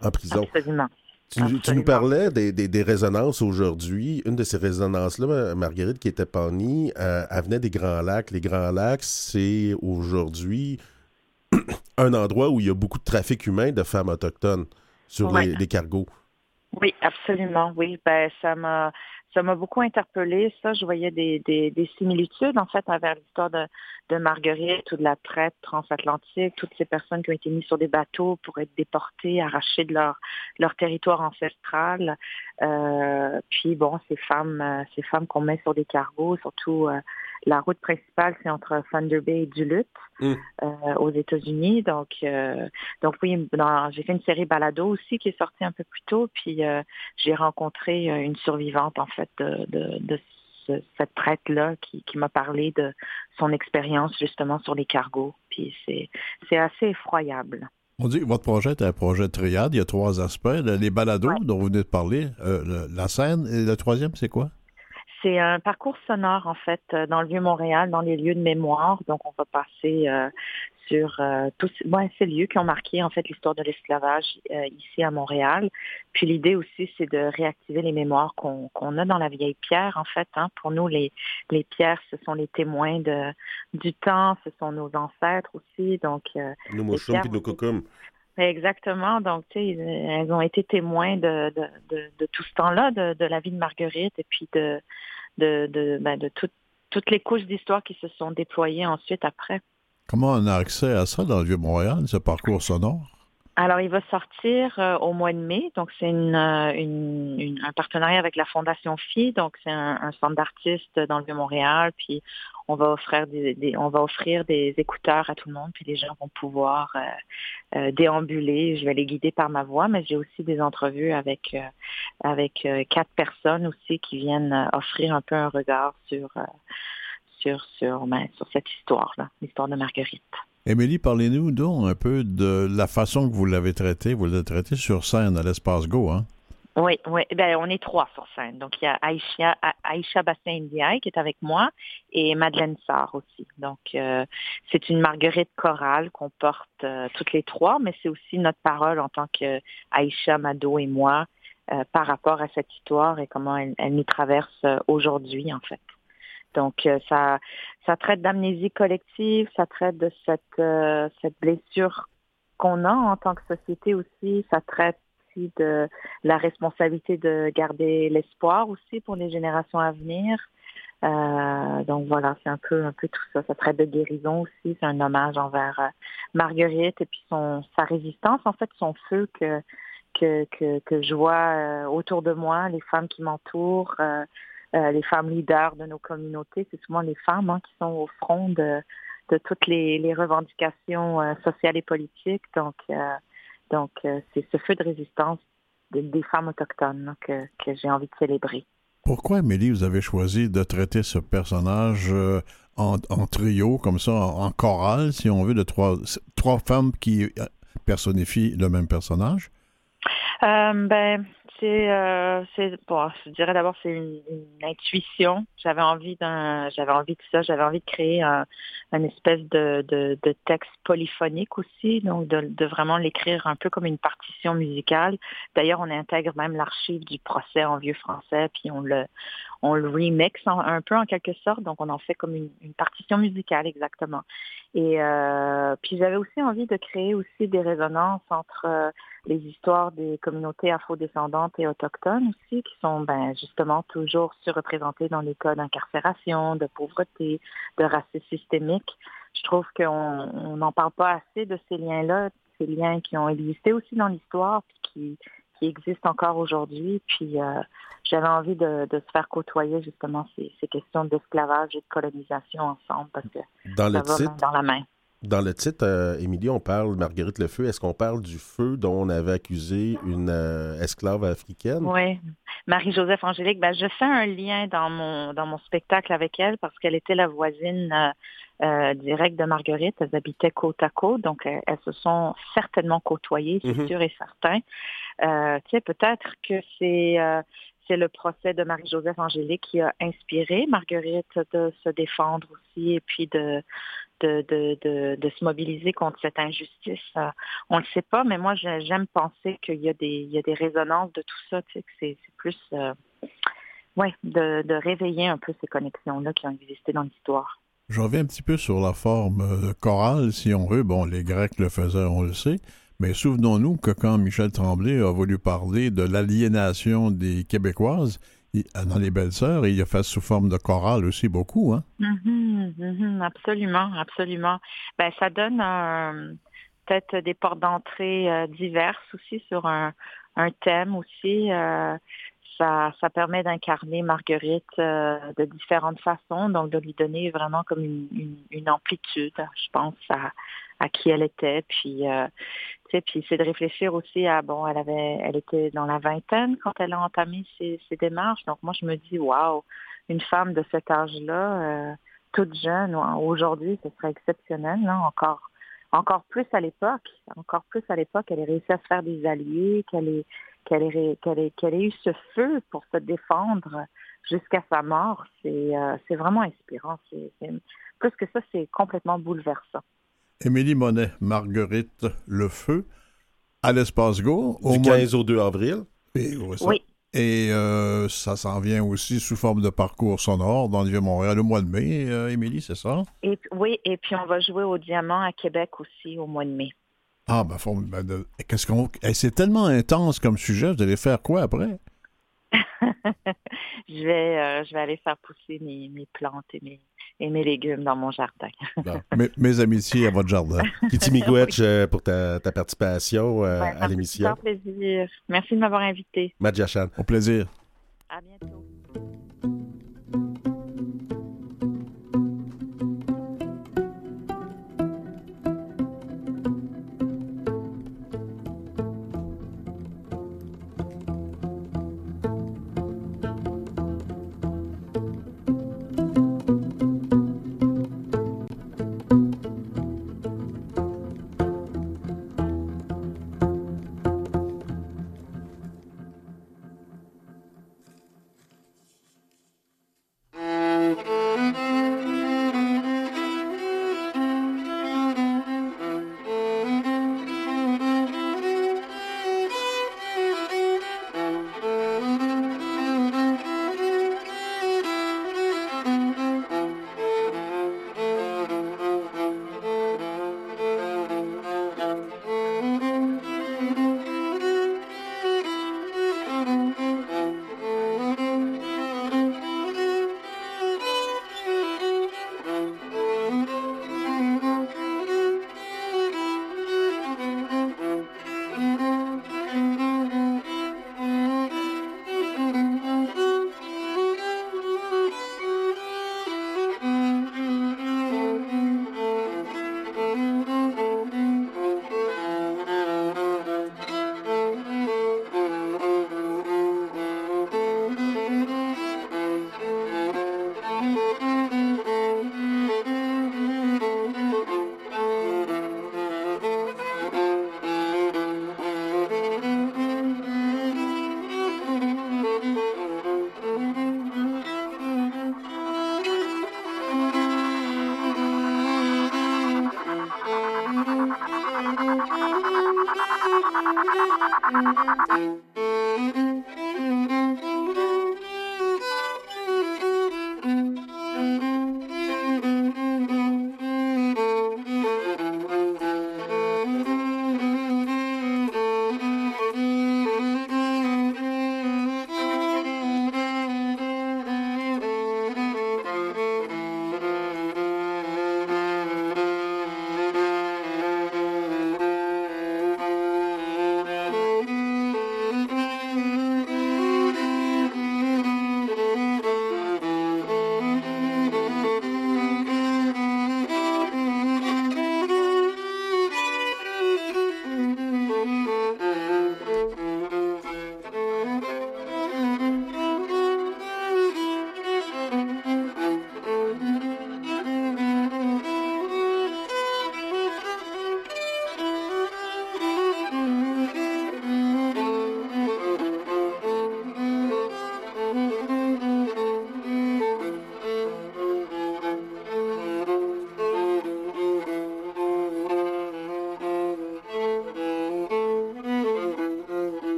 en prison. Absolument. Tu, nous parlais des, résonances aujourd'hui. Une de ces résonances-là, Marguerite, qui était Pawnee, euh, elle venait des Grands Lacs. Les Grands Lacs, c'est aujourd'hui un endroit où il y a beaucoup de trafic humain de femmes autochtones sur les, cargos. Oui, absolument. Oui, ben ça m'a ça m'a beaucoup interpellé. Ça, je voyais des, des, similitudes en fait envers l'histoire de, de Marguerite ou de la traite transatlantique, toutes ces personnes qui ont été mises sur des bateaux pour être déportées, arrachées de leur leur territoire ancestral. Euh, puis bon, ces femmes, euh, ces femmes qu'on met sur des cargos, surtout euh, la route principale, c'est entre Thunder Bay et Duluth, mm. euh, aux États-Unis. Donc, euh, donc oui, j'ai fait une série balado aussi qui est sortie un peu plus tôt. Puis euh, j'ai rencontré une survivante en fait de, cette traite-là qui, m'a parlé de son expérience justement sur les cargos. Puis c'est, c'est assez effroyable. On dit que votre projet est un projet de triade. Il y a trois aspects. Les balados dont vous venez de parler, la scène, et le troisième, c'est quoi? C'est un parcours sonore, en fait, euh, dans le Vieux-Montréal, dans les lieux de mémoire. Donc, on va passer euh, sur euh, tous ces lieux qui ont marqué, en fait, l'histoire de l'esclavage ici à Montréal. Puis l'idée aussi, c'est de réactiver les mémoires qu'on a dans la vieille pierre, en fait. Hein. Pour nous, les, les pierres, ce sont les témoins de, du temps, ce sont nos ancêtres aussi. Donc, nos mochons et nos cocoums. Exactement. Donc, tu sais, elles ont été témoins de, de, de, tout ce temps-là, de, la vie de Marguerite et puis de, de, ben, de toutes les couches d'histoire qui se sont déployées ensuite après. Comment on a accès à ça dans le Vieux-Montréal, ce parcours sonore? Alors, il va sortir euh, au mois de mai. Donc, c'est une, une, un partenariat avec la Fondation Phi. Donc, c'est un, centre d'artistes dans le Vieux-Montréal. Puis, on va offrir des, on va offrir des écouteurs à tout le monde. Puis, les gens vont pouvoir euh, euh, déambuler. Je vais les guider par ma voix, mais j'ai aussi des entrevues avec avec quatre personnes aussi qui viennent offrir un peu un regard sur sur sur, ben, sur cette histoire-là, l'histoire de Marguerite. Émilie, parlez-nous donc un peu de la façon que vous l'avez traité. Vous l'avez traité sur scène à l'Espace Go, hein? Oui, oui. Ben, on est trois sur scène. Donc, il y a Aïcha, Aïcha Bassin qui est avec moi et Madeleine Sarr aussi. Donc, euh, c'est une marguerite chorale qu'on porte euh, toutes les trois, mais c'est aussi notre parole en tant que Aïcha, Mado et moi euh, par rapport à cette histoire et comment elle, elle nous traverse aujourd'hui, en fait. Donc euh, ça, ça traite d'amnésie collective, ça traite de cette, euh, cette blessure qu'on a en tant que société aussi, ça traite aussi de la responsabilité de garder l'espoir aussi pour les générations à venir. Euh, donc voilà, c'est un peu un peu tout ça. Ça traite de guérison aussi. C'est un hommage envers Marguerite et puis son sa résistance, en fait, son feu que que que, que je vois autour de moi, les femmes qui m'entourent. Euh, les femmes leaders de nos communautés, c'est souvent les femmes hein, qui sont au front de, toutes les, revendications euh, sociales et politiques. Donc, euh, donc c'est ce feu de résistance des, femmes autochtones que, j'ai envie de célébrer. Pourquoi, Amélie, vous avez choisi de traiter ce personnage en, trio, comme ça, en, chorale, si on veut, de trois, trois femmes qui personnifient le même personnage? ben, c'est, euh, bon, je dirais d'abord c'est une, intuition. J'avais envie d'un, j'avais envie de ça, j'avais envie de créer un, une espèce de, de, de, texte polyphonique aussi, donc de, de vraiment l'écrire un peu comme une partition musicale. D'ailleurs, on intègre même l'archive du procès en vieux français, puis on le, on le remix un peu en quelque sorte, donc on en fait comme une, partition musicale exactement. Et euh, puis j'avais aussi envie de créer aussi des résonances entre euh, les histoires des communautés afrodescendantes et autochtones aussi, qui sont ben, justement toujours surreprésentées dans les cas d'incarcération, de pauvreté, de racisme systémique. Je trouve qu'on n'en parle pas assez de ces liens-là, ces liens qui ont existé aussi dans l'histoire, qui, qui existent encore aujourd'hui. Puis euh, j'avais envie de, se faire côtoyer justement ces, questions d'esclavage et de colonisation ensemble parce que dans ça le va titre, dans la main. Dans le titre, euh, Émilie, on parle, Marguerite Le Feu, est-ce qu'on parle du feu dont on avait accusé une euh, esclave africaine? Oui, Marie-Joseph Angélique, ben, je fais un lien dans mon, dans mon spectacle avec elle parce qu'elle était la voisine euh, directe de Marguerite. Elles habitaient côte à côte, donc elles se sont certainement côtoyées, c'est mhm. sûr et certain. tu sais, peut-être que c'est c'est le procès de Marie-Joseph Angélique qui a inspiré Marguerite de se défendre aussi et puis de, de, de, de, se mobiliser contre cette injustice. Euh, on ne le sait pas, mais moi, j'aime penser qu'il y, a des, il y a des résonances de tout ça, tu sais, que c'est plus euh, ouais, de, de réveiller un peu ces connexions-là qui ont existé dans l'histoire. Je reviens un petit peu sur la forme euh, chorale, si on veut. Bon, les Grecs le faisaient, on le sait. Mais souvenons-nous que quand Michel Tremblay a voulu parler de l'aliénation des Québécoises, dans Les Belles-Sœurs, il a fait sous forme de chorale aussi beaucoup, hein? Mm-hmm, mm-hmm, absolument, absolument. Ben, ça donne peut-être des portes d'entrée euh, diverses aussi sur un, thème aussi. Euh, ça, ça permet d'incarner Marguerite euh, de différentes façons, donc de lui donner vraiment comme une, une amplitude, je pense, à, à qui elle était. Puis, euh, puis c'est de réfléchir aussi à bon, elle avait, elle était dans la vingtaine quand elle a entamé ses, démarches. Donc moi, je me dis, waouh, une femme de cet âge-là, euh, toute jeune, aujourd'hui, ce serait exceptionnel, non encore. Encore plus à l'époque, encore plus à l'époque, elle a réussi à se faire des alliés, qu'elle ait, qu'elle ait, eu ce feu pour se défendre jusqu'à sa mort. C'est, euh, vraiment inspirant. Plus que ça, c'est complètement bouleversant. Émilie Monet, Marguerite Le Feu, à l'Espace Go. Du 15 au 2 avril. Et, oui. Et euh, ça s'en vient aussi sous forme de parcours sonore dans le Vieux-Montréal au mois de mai, euh, Émilie, c'est ça? Et, oui, et puis on va jouer au Diamant à Québec aussi au mois de mai. Ah, ben, ben qu'est-ce qu'on. c'est tellement intense comme sujet, vous allez faire quoi après? je vais, euh, je vais aller faire pousser mes, mes plantes et mes, et mes légumes dans mon jardin. mes, mes, amitiés à votre jardin. Kitty Miigwetch euh, pour ta, ta participation euh, à l'émission. Un plaisir. Merci de m'avoir invité. Madjachan. Au plaisir. À bientôt.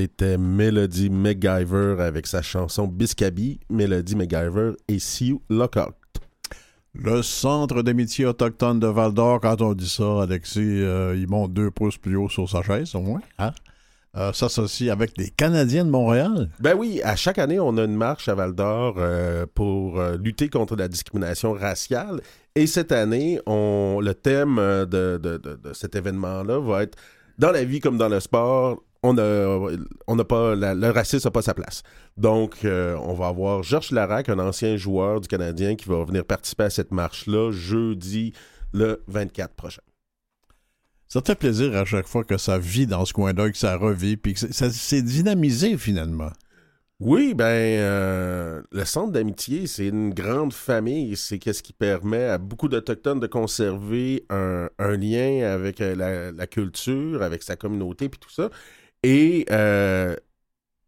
C'était Melody MacGyver avec sa chanson Biscabi, Melody MacGyver et Sioux Lockout. Le Centre d'amitié autochtone de Val d'Or, quand on dit ça, Alexis, euh, il monte deux pouces plus haut sur sa chaise, au moins. Hein? Euh, s'associe avec des Canadiens de Montréal. Ben oui, à chaque année, on a une marche à Val d'Or euh, pour lutter contre la discrimination raciale. Et cette année, on, le thème de, de cet événement-là va être dans la vie comme dans le sport, on a, on pas, le racisme n'a pas sa place. Donc, euh, on va avoir Georges Larac, un ancien joueur du Canadien, qui va venir participer à cette marche-là jeudi le 24 prochain. Ça te fait plaisir à chaque fois que ça vit dans ce coin-là, que ça revit, puis que ça s'est dynamisé finalement. Oui, ben, euh, le centre d'amitié, c'est une grande famille. C'est ce qui permet à beaucoup d'Autochtones de conserver un, lien avec euh, la, la, culture, avec sa communauté, puis tout ça. Et euh,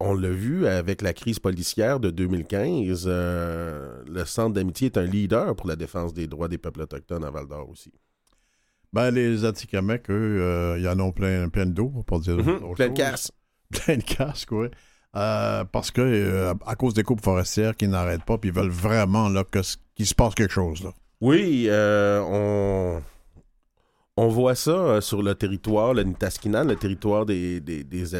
on l'a vu avec la crise policière de 2015, euh, le Centre d'amitié est un leader pour la défense des droits des peuples autochtones à Val-d'Or aussi. Ben, les Atikamekw, eux, euh, ils en ont plein, plein d'eau, pour pas dire mhm, Plein de casse. Plein de casques, oui. parce que à cause des coupes forestières qui n'arrêtent pas, puis ils veulent vraiment là, qu'il se passe quelque chose. Là. Oui, on on voit ça euh, sur le territoire, le Nitaskinan, le territoire des, des, des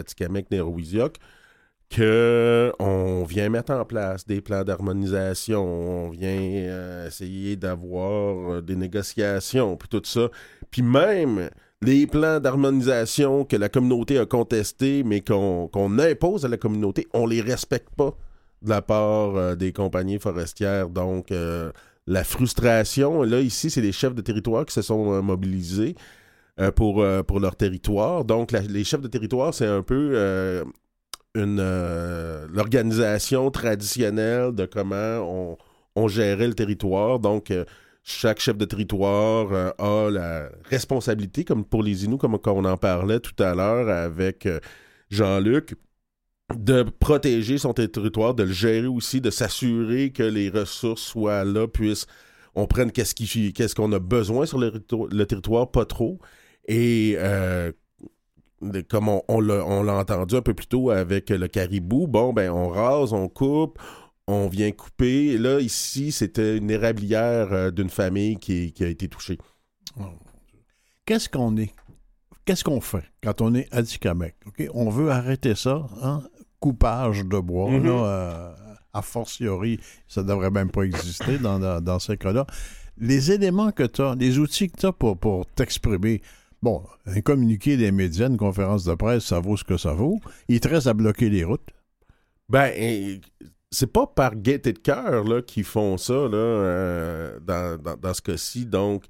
que on vient mettre en place des plans d'harmonisation, on vient euh, essayer d'avoir euh, des négociations, puis tout ça. Puis même les plans d'harmonisation que la communauté a contestés, mais qu'on impose à la communauté, on les respecte pas de la part des compagnies forestières. Donc, la frustration, là, ici, c'est les chefs de territoire qui se sont mobilisés pour, pour leur territoire. Donc, les chefs de territoire, c'est un peu une euh, l'organisation traditionnelle de comment on, gérait le territoire. Donc, euh, chaque chef de territoire euh, a la responsabilité, comme pour les Inuits, comme on en parlait tout à l'heure avec Jean-Luc, de protéger son territoire, de le gérer aussi, de s'assurer que les ressources soient là, puissent on prenne qu'est-ce qu'on a besoin sur le, territoire, pas trop. Et comme on, l'a entendu un peu plus tôt avec le caribou, bon, ben, on rase, on coupe, on vient couper. là, ici, c'était une érablière euh, d'une famille qui, a été touchée. Oh, Qu'est-ce qu'on est? Qu'est-ce qu'on fait quand on est à OK? On veut arrêter ça, hein? Coupage de bois, mm-hmm. euh, a fortiori, ça ne devrait même pas exister dans, dans, ces cas-là. Les éléments que tu as, les outils que tu as pour, pour t'exprimer, Bon, un communiqué des médias, une conférence de presse, ça vaut ce que ça vaut. Il te reste à bloquer les routes. Ben, c'est pas par gaieté de cœur qu'ils font ça là, euh, dans, ce cas-ci. Donc,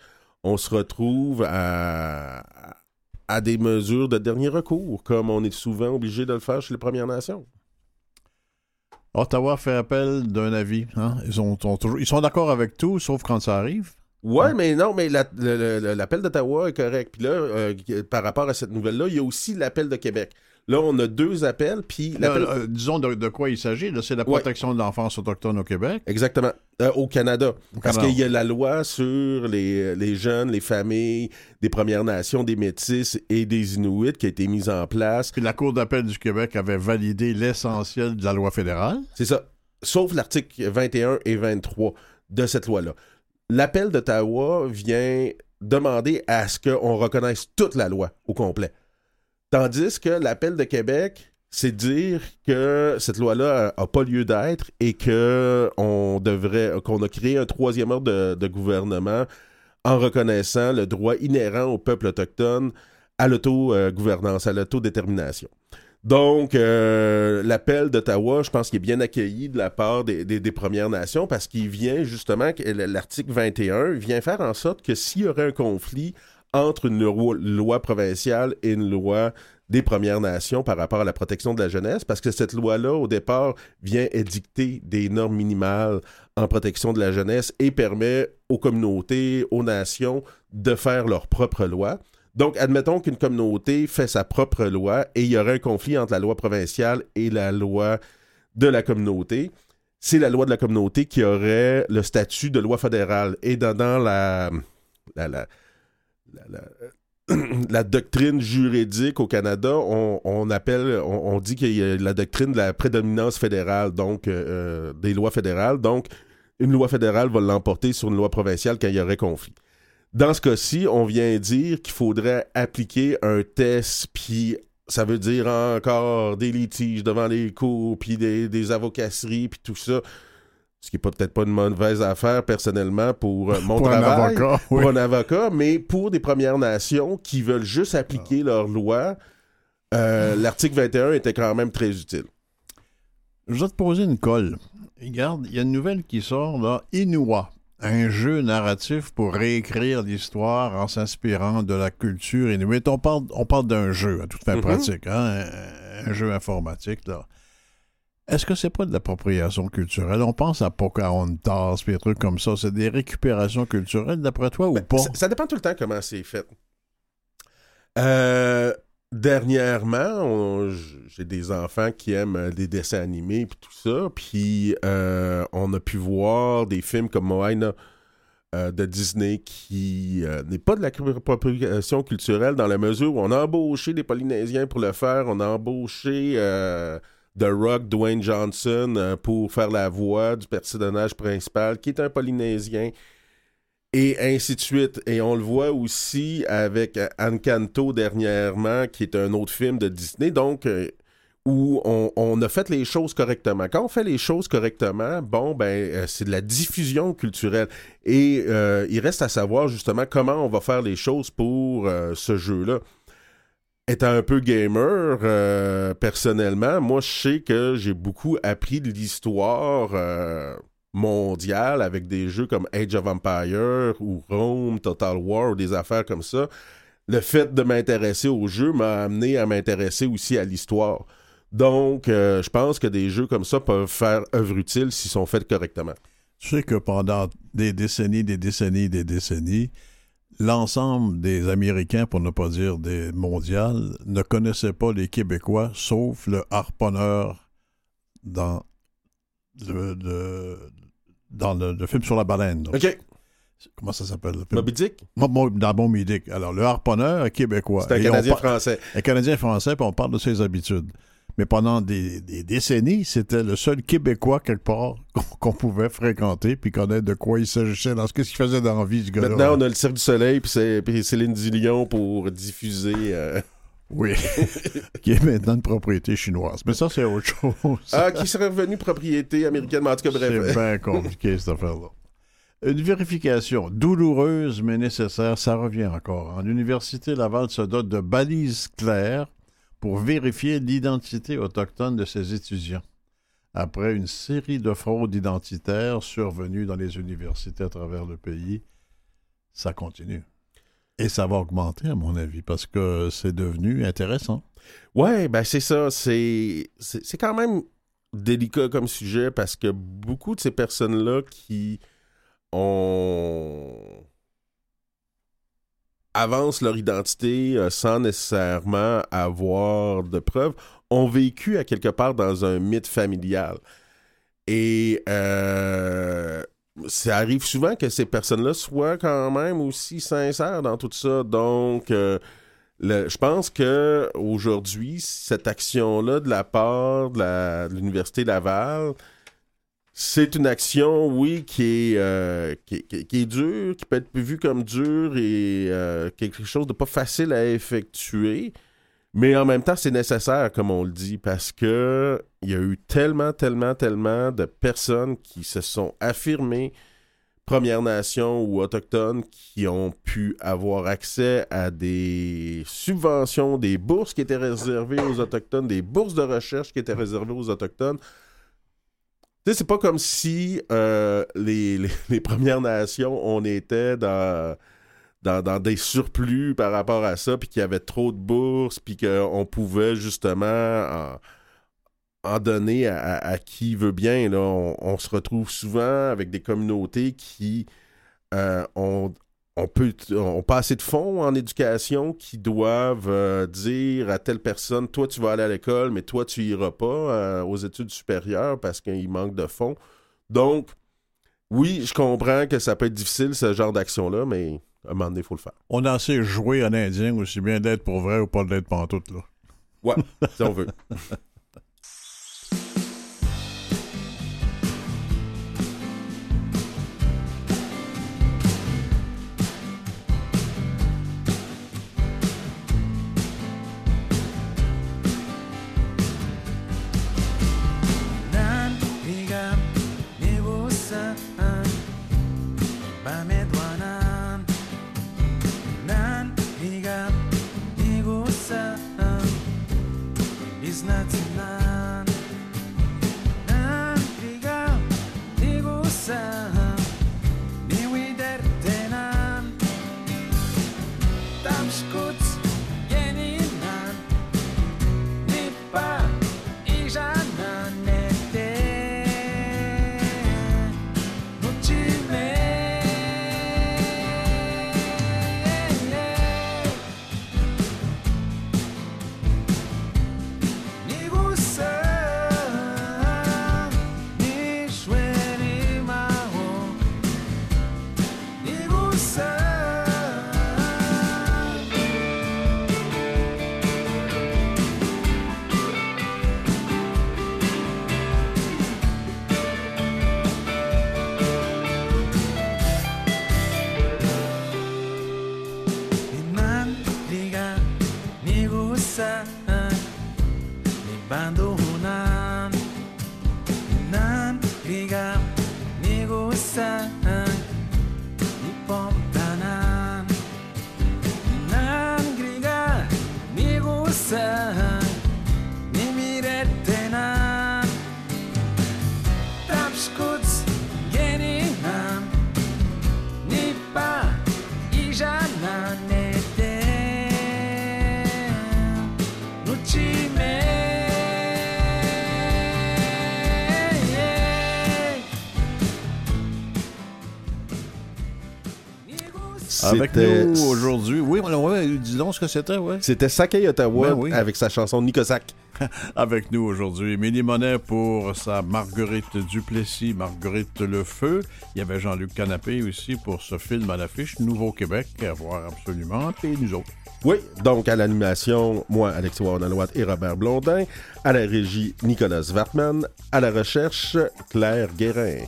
on se retrouve à, à des mesures de dernier recours, comme on est souvent obligé de le faire chez les Premières Nations. Ottawa fait appel d'un avis. Hein? Ils, sont, ils sont d'accord avec tout, sauf quand ça arrive. Ouais, mais non, mais l'appel d'Ottawa est correct. Puis là, euh, par rapport à cette nouvelle-là, il y a aussi l'appel de Québec. Là, on a deux appels, puis... Euh, disons de, quoi il s'agit. C'est la protection de l'enfance autochtone au Québec. Exactement. Euh, au Canada. Parce qu'il y a la loi sur les, jeunes, les familles des Premières Nations, des Métis et des Inuits qui a été mise en place. Puis la Cour d'appel du Québec avait validé l'essentiel de la loi fédérale. C'est ça. Sauf l'article 21 et 23 de cette loi-là l'appel d'Ottawa vient demander à ce qu'on reconnaisse toute la loi au complet. Tandis que l'appel de Québec, c'est dire que cette loi-là n'a pas lieu d'être et qu'on devrait, qu'on a créé un troisième ordre de, gouvernement en reconnaissant le droit inhérent au peuple autochtone à l'auto-gouvernance, à l'autodétermination. Donc, euh, l'appel d'Ottawa, je pense qu'il est bien accueilli de la part des, Premières Nations parce qu'il vient justement, l'article 21 vient faire en sorte que s'il y aurait un conflit entre une loi, provinciale et une loi des Premières Nations par rapport à la protection de la jeunesse, parce que cette loi-là, au départ, vient édicter des normes minimales en protection de la jeunesse et permet aux communautés, aux nations de faire leur propre loi. Donc, admettons qu'une communauté fait sa propre loi et il y aurait un conflit entre la loi provinciale et la loi de la communauté. C'est la loi de la communauté qui aurait le statut de loi fédérale. Et dans, la, la, doctrine juridique au Canada, on, appelle, on, dit qu'il y a la doctrine de la prédominance fédérale, donc euh, des lois fédérales. Donc, une loi fédérale va l'emporter sur une loi provinciale quand il y aurait conflit. Dans ce cas-ci, on vient dire qu'il faudrait appliquer un test, puis ça veut dire encore des litiges devant les cours, puis des, avocasseries, puis tout ça. Ce qui n'est peut-être pas une mauvaise affaire personnellement pour euh, mon travail, un avocat, pour un avocat, mais pour des Premières Nations qui veulent juste appliquer leur loi, euh, l'article 21 était quand même très utile. Je vais te poser une colle. Regarde, il y a une nouvelle qui sort, là, Inua un jeu narratif pour réécrire l'histoire en s'inspirant de la culture inuit. On parle, on parle d'un jeu à toute fin mm-hmm. pratique, hein, un, jeu informatique. Là. Est-ce que c'est pas de l'appropriation culturelle? On pense à Pocahontas et des trucs comme ça. C'est des récupérations culturelles d'après toi ou ben, pas? Ça, dépend tout le temps comment c'est fait. Euh, dernièrement, j'ai des enfants qui aiment euh, des dessins animés et tout ça, puis euh, on a pu voir des films comme Moana euh, de Disney qui n'est pas de la l'appropriation culturelle dans la mesure où on a embauché des Polynésiens pour le faire, on a embauché The Rock, Dwayne Johnson pour faire la voix du personnage principal qui est un Polynésien. et ainsi de suite. Et on le voit aussi avec Encanto dernièrement, qui est un autre film de Disney, donc euh, où on, a fait les choses correctement. Quand on fait les choses correctement, bon, ben, euh, c'est de la diffusion culturelle. Et euh, il reste à savoir justement comment on va faire les choses pour ce jeu-là. Étant un peu gamer, personnellement, moi, je sais que j'ai beaucoup appris de l'histoire mondiale avec des jeux comme Age of Empire ou Rome, Total War ou des affaires comme ça, le fait de m'intéresser au jeu m'a amené à m'intéresser aussi à l'histoire. Donc, euh, je pense que des jeux comme ça peuvent faire œuvre utile s'ils sont faits correctement. Tu sais que pendant des décennies, des décennies, des décennies, l'ensemble des Américains, pour ne pas dire des mondiales, ne connaissaient pas les Québécois, sauf le harponneur dans le, dans le, film sur la baleine. OK. Comment ça s'appelle? Moby Dick? Dans Moby Dick. Alors, le harponneur québécois. C'est un Canadien-Français. Un Canadien-Français, puis on parle de ses habitudes. Mais pendant des, décennies, c'était le seul Québécois, quelque part, qu'on pouvait fréquenter puis connaître de quoi il s'agissait, dans ce qu'il faisait dans la vie du gars Maintenant, on a le Cirque du Soleil puis Céline Dion pour diffuser... Euh, oui, qui est maintenant une propriété chinoise. Mais ça, c'est autre chose. ah, qui serait revenu propriété américaine, mais en tout cas, bref. C'est bien compliqué, cette affaire-là. Une vérification douloureuse mais nécessaire, ça revient encore. En Université Laval se dote de balises claires pour vérifier l'identité autochtone de ses étudiants. Après une série de fraudes identitaires survenues dans les universités à travers le pays, ça continue. Et ça va augmenter, à mon avis, parce que c'est devenu intéressant. Ouais, ben c'est ça. C'est, c'est, quand même délicat comme sujet parce que beaucoup de ces personnes-là qui ont avancent leur identité euh, sans nécessairement avoir de preuves, ont vécu à quelque part dans un mythe familial. Et euh, ça arrive souvent que ces personnes-là soient quand même aussi sincères dans tout ça. Donc, euh, je pense que aujourd'hui, cette action-là de la part de l'Université Laval, c'est une action, oui, qui est, euh, qui, est dure, qui peut être vue comme dure et euh, quelque chose de pas facile à effectuer. Mais en même temps, c'est nécessaire, comme on le dit, parce que il y a eu tellement, tellement, tellement de personnes qui se sont affirmées Premières Nations ou Autochtones qui ont pu avoir accès à des subventions, des bourses qui étaient réservées aux Autochtones, des bourses de recherche qui étaient réservées aux Autochtones. Tu sais, c'est pas comme si euh, les, Premières Nations, on était dans, dans, des surplus par rapport à ça, puis qu'il y avait trop de bourses, puis qu'on pouvait justement en donner à, qui veut bien. Là. On, se retrouve souvent avec des communautés qui euh, ont, on peut on pas assez de fonds en éducation qui doivent euh, dire à telle personne toi tu vas aller à l'école mais toi tu iras pas euh, aux études supérieures parce qu'il manque de fonds. Donc oui je comprends que ça peut être difficile ce genre d'action là mais à un moment donné il faut le faire. On a assez joué en indien aussi bien d'être pour vrai ou pas d'être pantoute là. Ouais si on veut Avec nous aujourd'hui. Oui, on- ouais, dis-donc ce que c'était, ouais. C'était Sakai Ottawa Ben oui. avec sa chanson Nicosac. Avec nous aujourd'hui, Émilie Monet pour sa Marguerite Duplessis, Marguerite Le Feu. Il y avait Jean-Luc Canapé aussi pour ce film à l'affiche, Nouveau-Québec, à voir absolument, et nous autres. Oui, donc à l'animation, moi, Alexis Warnalouat et Robert Blondin. À la régie, Nicolas Wartman. À la recherche, Claire Guérin.